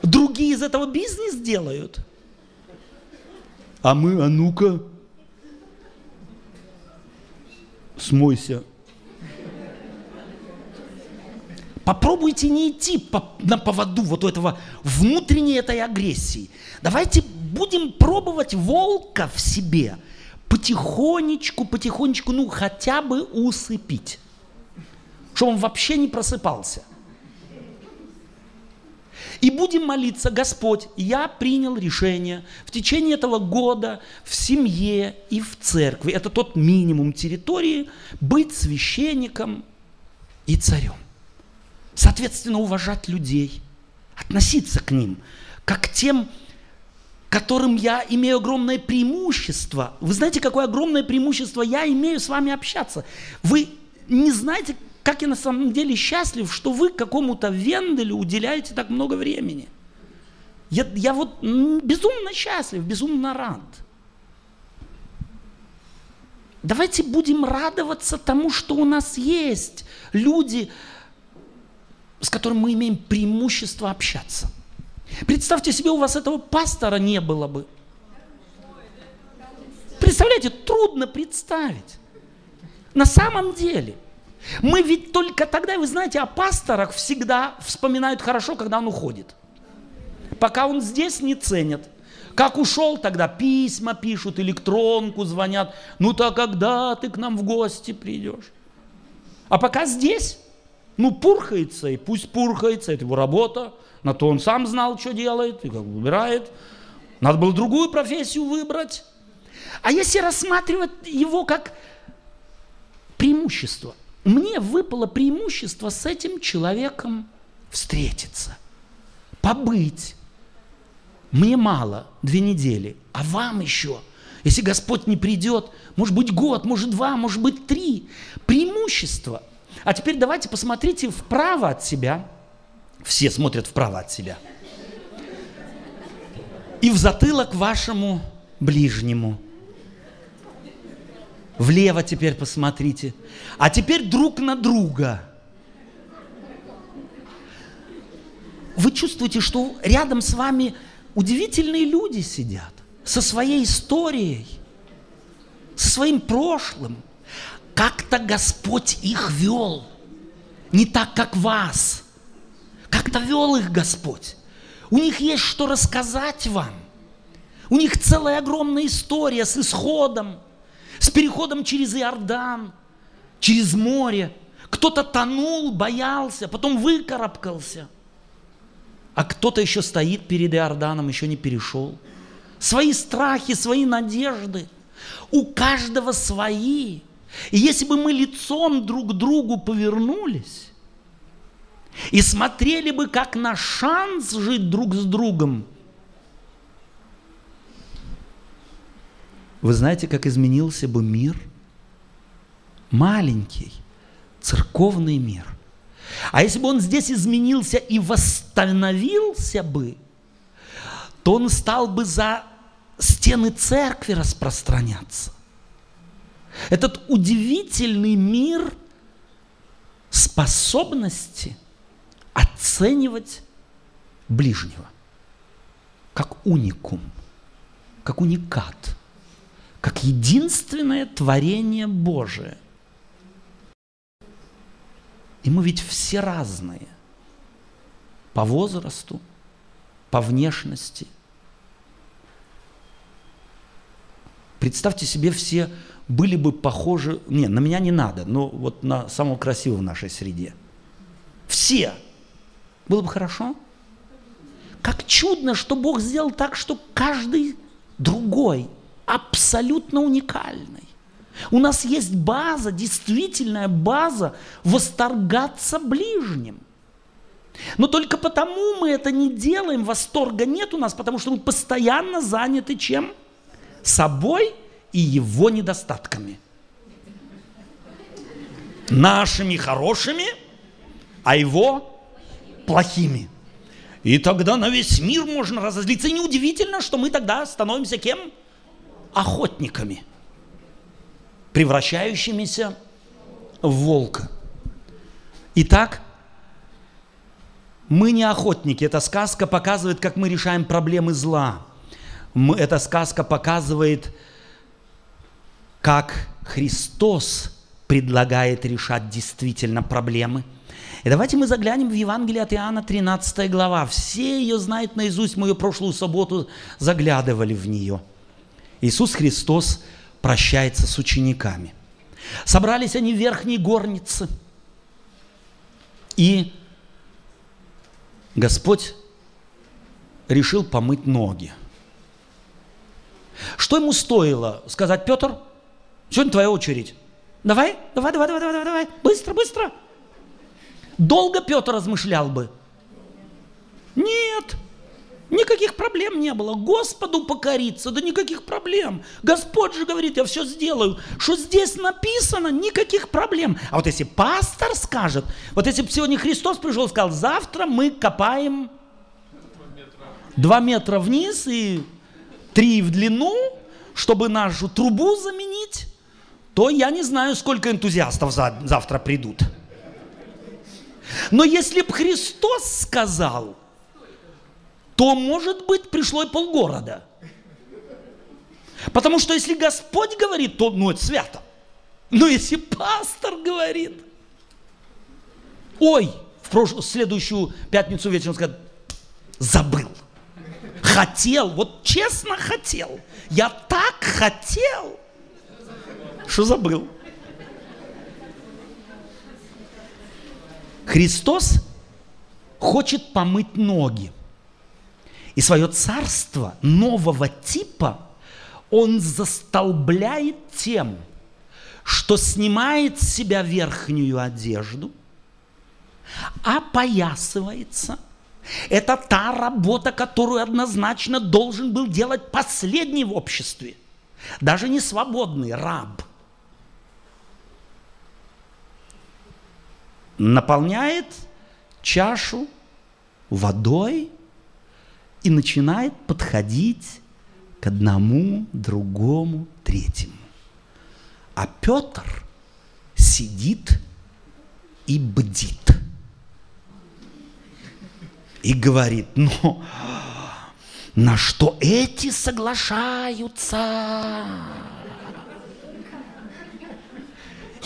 Другие из этого бизнес делают. А мы, а ну-ка, смойся. Попробуйте не идти по, на поводу вот у этого внутренней этой агрессии. Давайте будем пробовать волка в себе потихонечку, потихонечку, ну хотя бы усыпить, чтобы он вообще не просыпался. И будем молиться, Господь, я принял решение в течение этого года в семье и в церкви, это тот минимум территории, быть священником и царем. Соответственно, уважать людей, относиться к ним, как к тем, которым я имею огромное преимущество. Вы знаете, какое огромное преимущество я имею с вами общаться. Вы не знаете, как я на самом деле счастлив, что вы какому-то Венделю уделяете так много времени. Я, я вот безумно счастлив, безумно рад. Давайте будем радоваться тому, что у нас есть люди, с которыми мы имеем преимущество общаться. Представьте себе, у вас этого пастора не было бы. Представляете, трудно представить. На самом деле, мы ведь только тогда, вы знаете, о пасторах всегда вспоминают хорошо, когда он уходит. Пока он здесь не ценят. Как ушел, тогда письма пишут, электронку звонят. Ну так когда ты к нам в гости придешь? А пока здесь, ну пурхается, и пусть пурхается, это его работа. На то он сам знал, что делает, и как выбирает. Надо было другую профессию выбрать. А если рассматривать его как преимущество, мне выпало преимущество с этим человеком встретиться, побыть. Мне мало, две недели, а вам еще, если Господь не придет, может быть год, может два, может быть три. Преимущество. А теперь давайте посмотрите вправо от себя – все смотрят вправо от себя. И в затылок вашему ближнему. Влево теперь посмотрите. А теперь друг на друга. Вы чувствуете, что рядом с вами удивительные люди сидят со своей историей, со своим прошлым. Как-то Господь их вел, не так, как вас – как-то вел их Господь. У них есть что рассказать вам. У них целая огромная история с исходом, с переходом через Иордан, через море. Кто-то тонул, боялся, потом выкарабкался. А кто-то еще стоит перед Иорданом, еще не перешел. Свои страхи, свои надежды. У каждого свои. И если бы мы лицом друг к другу повернулись, и смотрели бы как на шанс жить друг с другом. Вы знаете, как изменился бы мир? Маленький, церковный мир. А если бы он здесь изменился и восстановился бы, то он стал бы за стены церкви распространяться. Этот удивительный мир способности – оценивать ближнего как уникум, как уникат, как единственное творение Божие. И мы ведь все разные. по возрасту, по внешности. Представьте себе, все были бы похожи, не, на меня не надо, но вот на самого красивого в нашей среде. Все. Было бы хорошо? Как чудно, что Бог сделал так, что каждый другой абсолютно уникальный. У нас есть база, действительная база восторгаться ближним. Но только потому мы это не делаем, восторга нет у нас, потому что мы постоянно заняты чем? Собой и его недостатками. Нашими хорошими, а его плохими. И тогда на весь мир можно разозлиться. И неудивительно, что мы тогда становимся кем? Охотниками, превращающимися в волка. Итак, мы не охотники. Эта сказка показывает, как мы решаем проблемы зла. Эта сказка показывает, как Христос предлагает решать действительно проблемы. И давайте мы заглянем в Евангелие от Иоанна, 13 глава. Все ее знают наизусть, мы ее прошлую субботу заглядывали в нее. Иисус Христос прощается с учениками. Собрались они в верхней горнице. И Господь решил помыть ноги. Что ему стоило сказать, Петр, сегодня твоя очередь. Давай, давай, давай, давай, давай, давай, быстро, быстро. Долго Петр размышлял бы. Нет, Никаких проблем не было. Господу покориться, да никаких проблем. Господь же говорит, я все сделаю. Что здесь написано, никаких проблем. А вот если пастор скажет, вот если бы сегодня Христос пришел и сказал, завтра мы копаем два метра вниз и три в длину, чтобы нашу трубу заменить, то я не знаю, сколько энтузиастов завтра придут. Но если бы Христос сказал – то, может быть, пришло и полгорода. Потому что если Господь говорит, то ну, это свято. Но если пастор говорит, ой, в прошлую, следующую пятницу вечером сказать, забыл. Хотел, вот честно хотел. Я так хотел, что забыл. Христос хочет помыть ноги. И свое царство нового типа он застолбляет тем, что снимает с себя верхнюю одежду, опоясывается. Это та работа, которую однозначно должен был делать последний в обществе. Даже не свободный раб. Наполняет чашу водой – и начинает подходить к одному, другому, третьему. А Петр сидит и бдит. И говорит, ну, на что эти соглашаются?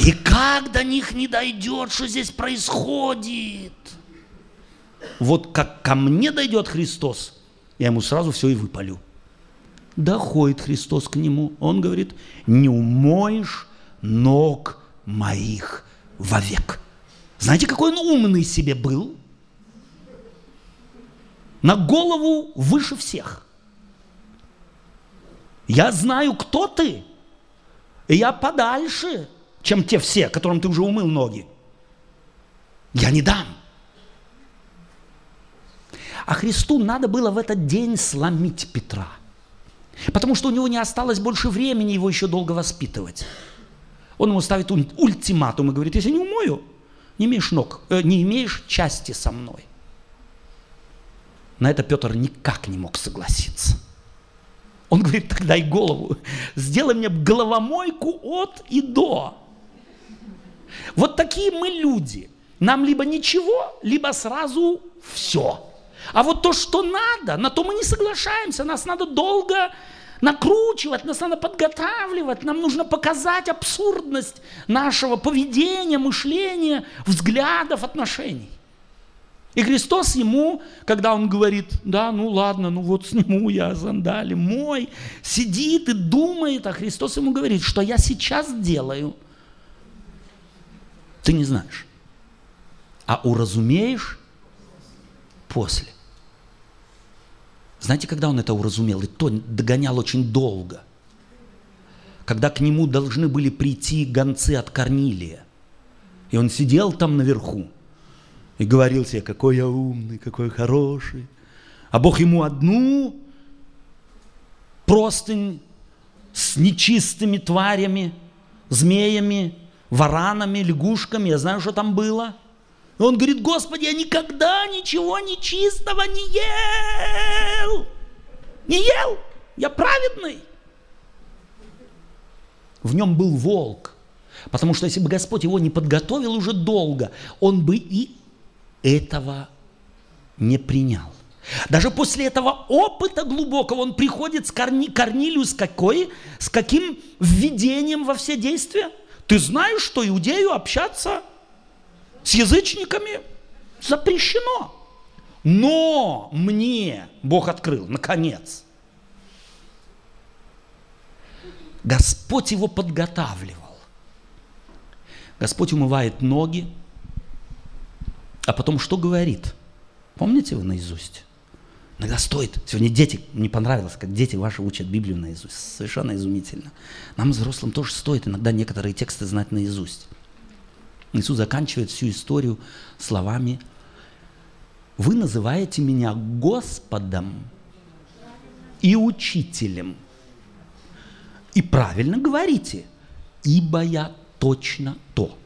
И как до них не дойдет, что здесь происходит? Вот как ко мне дойдет Христос – я ему сразу все и выпалю. Доходит Христос к нему. Он говорит, не умоешь ног моих вовек. Знаете, какой он умный себе был? На голову выше всех. Я знаю, кто ты. И я подальше, чем те все, которым ты уже умыл ноги. Я не дам. А Христу надо было в этот день сломить Петра. Потому что у него не осталось больше времени его еще долго воспитывать. Он ему ставит ультиматум и говорит, если не умою, не имеешь ног, э, не имеешь части со мной. На это Петр никак не мог согласиться. Он говорит, тогда и голову, сделай мне головомойку от и до. Вот такие мы люди. Нам либо ничего, либо сразу все. А вот то, что надо, на то мы не соглашаемся. Нас надо долго накручивать, нас надо подготавливать. Нам нужно показать абсурдность нашего поведения, мышления, взглядов, отношений. И Христос ему, когда он говорит, да, ну ладно, ну вот сниму я сандали, мой, сидит и думает, а Христос ему говорит, что я сейчас делаю, ты не знаешь, а уразумеешь после. Знаете, когда он это уразумел? И то догонял очень долго. Когда к нему должны были прийти гонцы от Корнилия. И он сидел там наверху и говорил себе, какой я умный, какой хороший. А Бог ему одну простынь с нечистыми тварями, змеями, варанами, лягушками, я знаю, что там было. И он говорит, Господи, я никогда ничего нечистого не ел. Не ел, я праведный. В нем был волк. Потому что если бы Господь его не подготовил уже долго, он бы и этого не принял. Даже после этого опыта глубокого он приходит с Корни, Корнилию с какой? С каким введением во все действия? Ты знаешь, что иудею общаться с язычниками запрещено. Но мне Бог открыл, наконец. Господь его подготавливал. Господь умывает ноги, а потом что говорит? Помните вы наизусть? Иногда стоит. Сегодня дети, мне понравилось, как дети ваши учат Библию наизусть. Совершенно изумительно. Нам, взрослым, тоже стоит иногда некоторые тексты знать наизусть. Иисус заканчивает всю историю словами «Вы называете меня Господом и Учителем». И правильно говорите, ибо я точно то.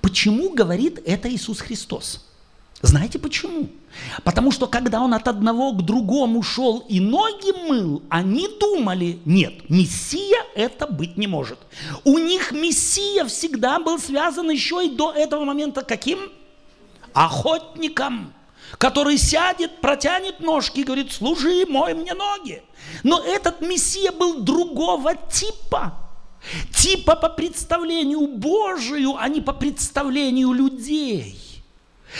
Почему говорит это Иисус Христос? Знаете почему? Потому что когда он от одного к другому шел и ноги мыл, они думали, нет, Мессия это быть не может. У них Мессия всегда был связан еще и до этого момента каким? Охотником, который сядет, протянет ножки и говорит, служи, мой мне ноги. Но этот Мессия был другого типа. Типа по представлению Божию, а не по представлению людей.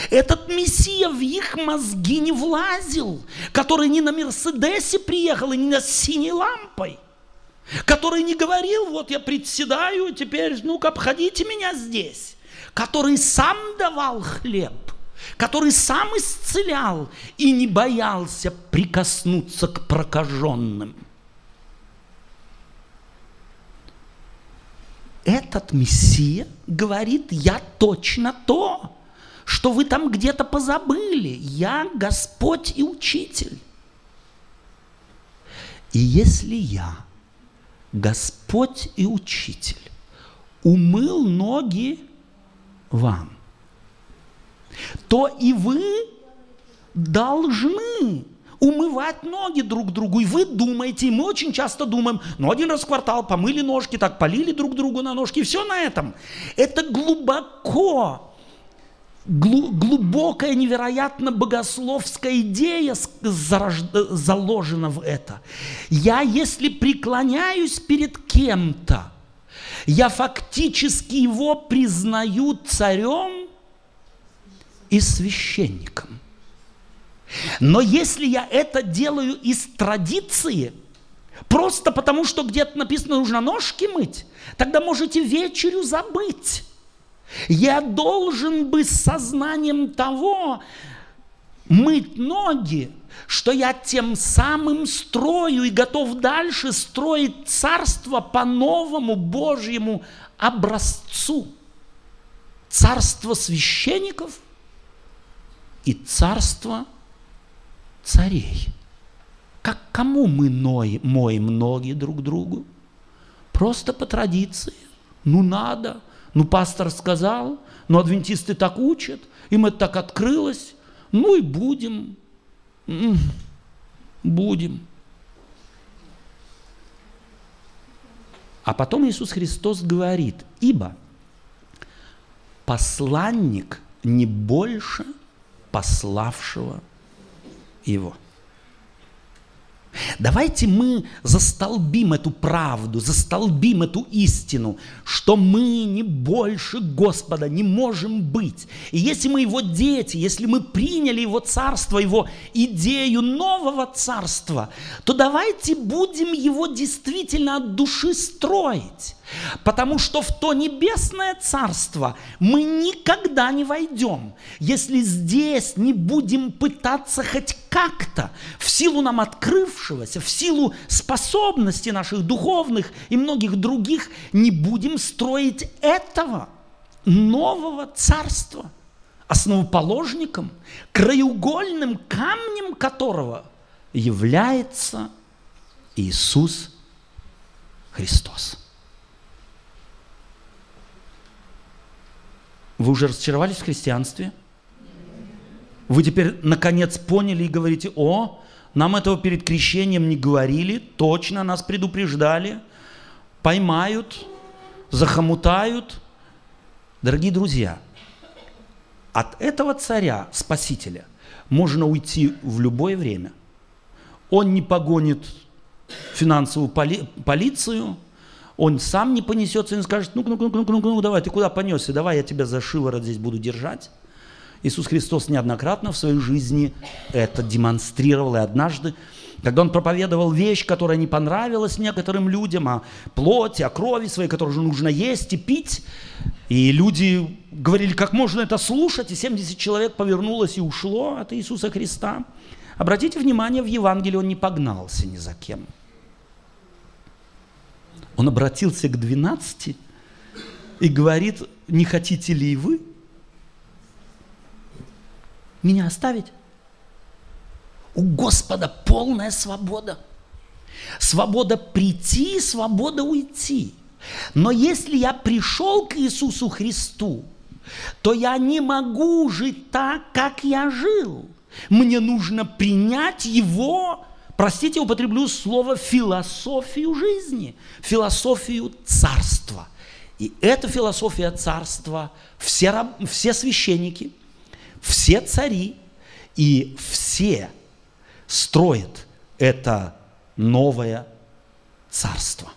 Этот Мессия в их мозги не влазил, который не на Мерседесе приехал и не на синей лампой, который не говорил, вот я председаю, теперь ну-ка обходите меня здесь, который сам давал хлеб, который сам исцелял и не боялся прикоснуться к прокаженным. Этот Мессия говорит, я точно то, что вы там где-то позабыли. Я Господь и Учитель. И если я, Господь и Учитель, умыл ноги вам, то и вы должны умывать ноги друг другу. И вы думаете, и мы очень часто думаем, ну один раз в квартал помыли ножки, так полили друг другу на ножки, и все на этом. Это глубоко глубокая, невероятно богословская идея заложена в это. Я, если преклоняюсь перед кем-то, я фактически его признаю царем и священником. Но если я это делаю из традиции, просто потому что где-то написано, нужно ножки мыть, тогда можете вечерю забыть. Я должен быть сознанием того, мыть ноги, что я тем самым строю и готов дальше строить царство по новому Божьему образцу. Царство священников и царство царей. Как кому мы моем ноги друг другу? Просто по традиции. Ну надо – ну, пастор сказал, ну, адвентисты так учат, им это так открылось, ну и будем, будем. А потом Иисус Христос говорит, ибо посланник не больше пославшего его. Давайте мы застолбим эту правду, застолбим эту истину, что мы не больше Господа не можем быть. И если мы Его дети, если мы приняли Его царство, Его идею нового царства, то давайте будем его действительно от души строить. Потому что в то небесное царство мы никогда не войдем, если здесь не будем пытаться хоть как-то, в силу нам открывшегося, в силу способностей наших духовных и многих других, не будем строить этого нового царства, основоположником, краеугольным камнем которого является Иисус Христос. Вы уже разочаровались в христианстве? Вы теперь наконец поняли и говорите, о, нам этого перед крещением не говорили, точно нас предупреждали, поймают, захомутают. Дорогие друзья, от этого царя, спасителя, можно уйти в любое время. Он не погонит финансовую поли- полицию, он сам не понесется и скажет, ну, ну, ну, ну, ну, ну, давай, ты куда понесся, давай я тебя за шиворот здесь буду держать. Иисус Христос неоднократно в своей жизни это демонстрировал, и однажды, когда он проповедовал вещь, которая не понравилась некоторым людям, о плоти, о крови своей, которую же нужно есть и пить, и люди говорили, как можно это слушать, и 70 человек повернулось и ушло от Иисуса Христа. Обратите внимание, в Евангелии он не погнался ни за кем – он обратился к 12 и говорит, не хотите ли и вы меня оставить? У Господа полная свобода. Свобода прийти, свобода уйти. Но если я пришел к Иисусу Христу, то я не могу жить так, как я жил. Мне нужно принять Его простите, употреблю слово философию жизни, философию царства. И эта философия царства, все, все священники, все цари и все строят это новое царство.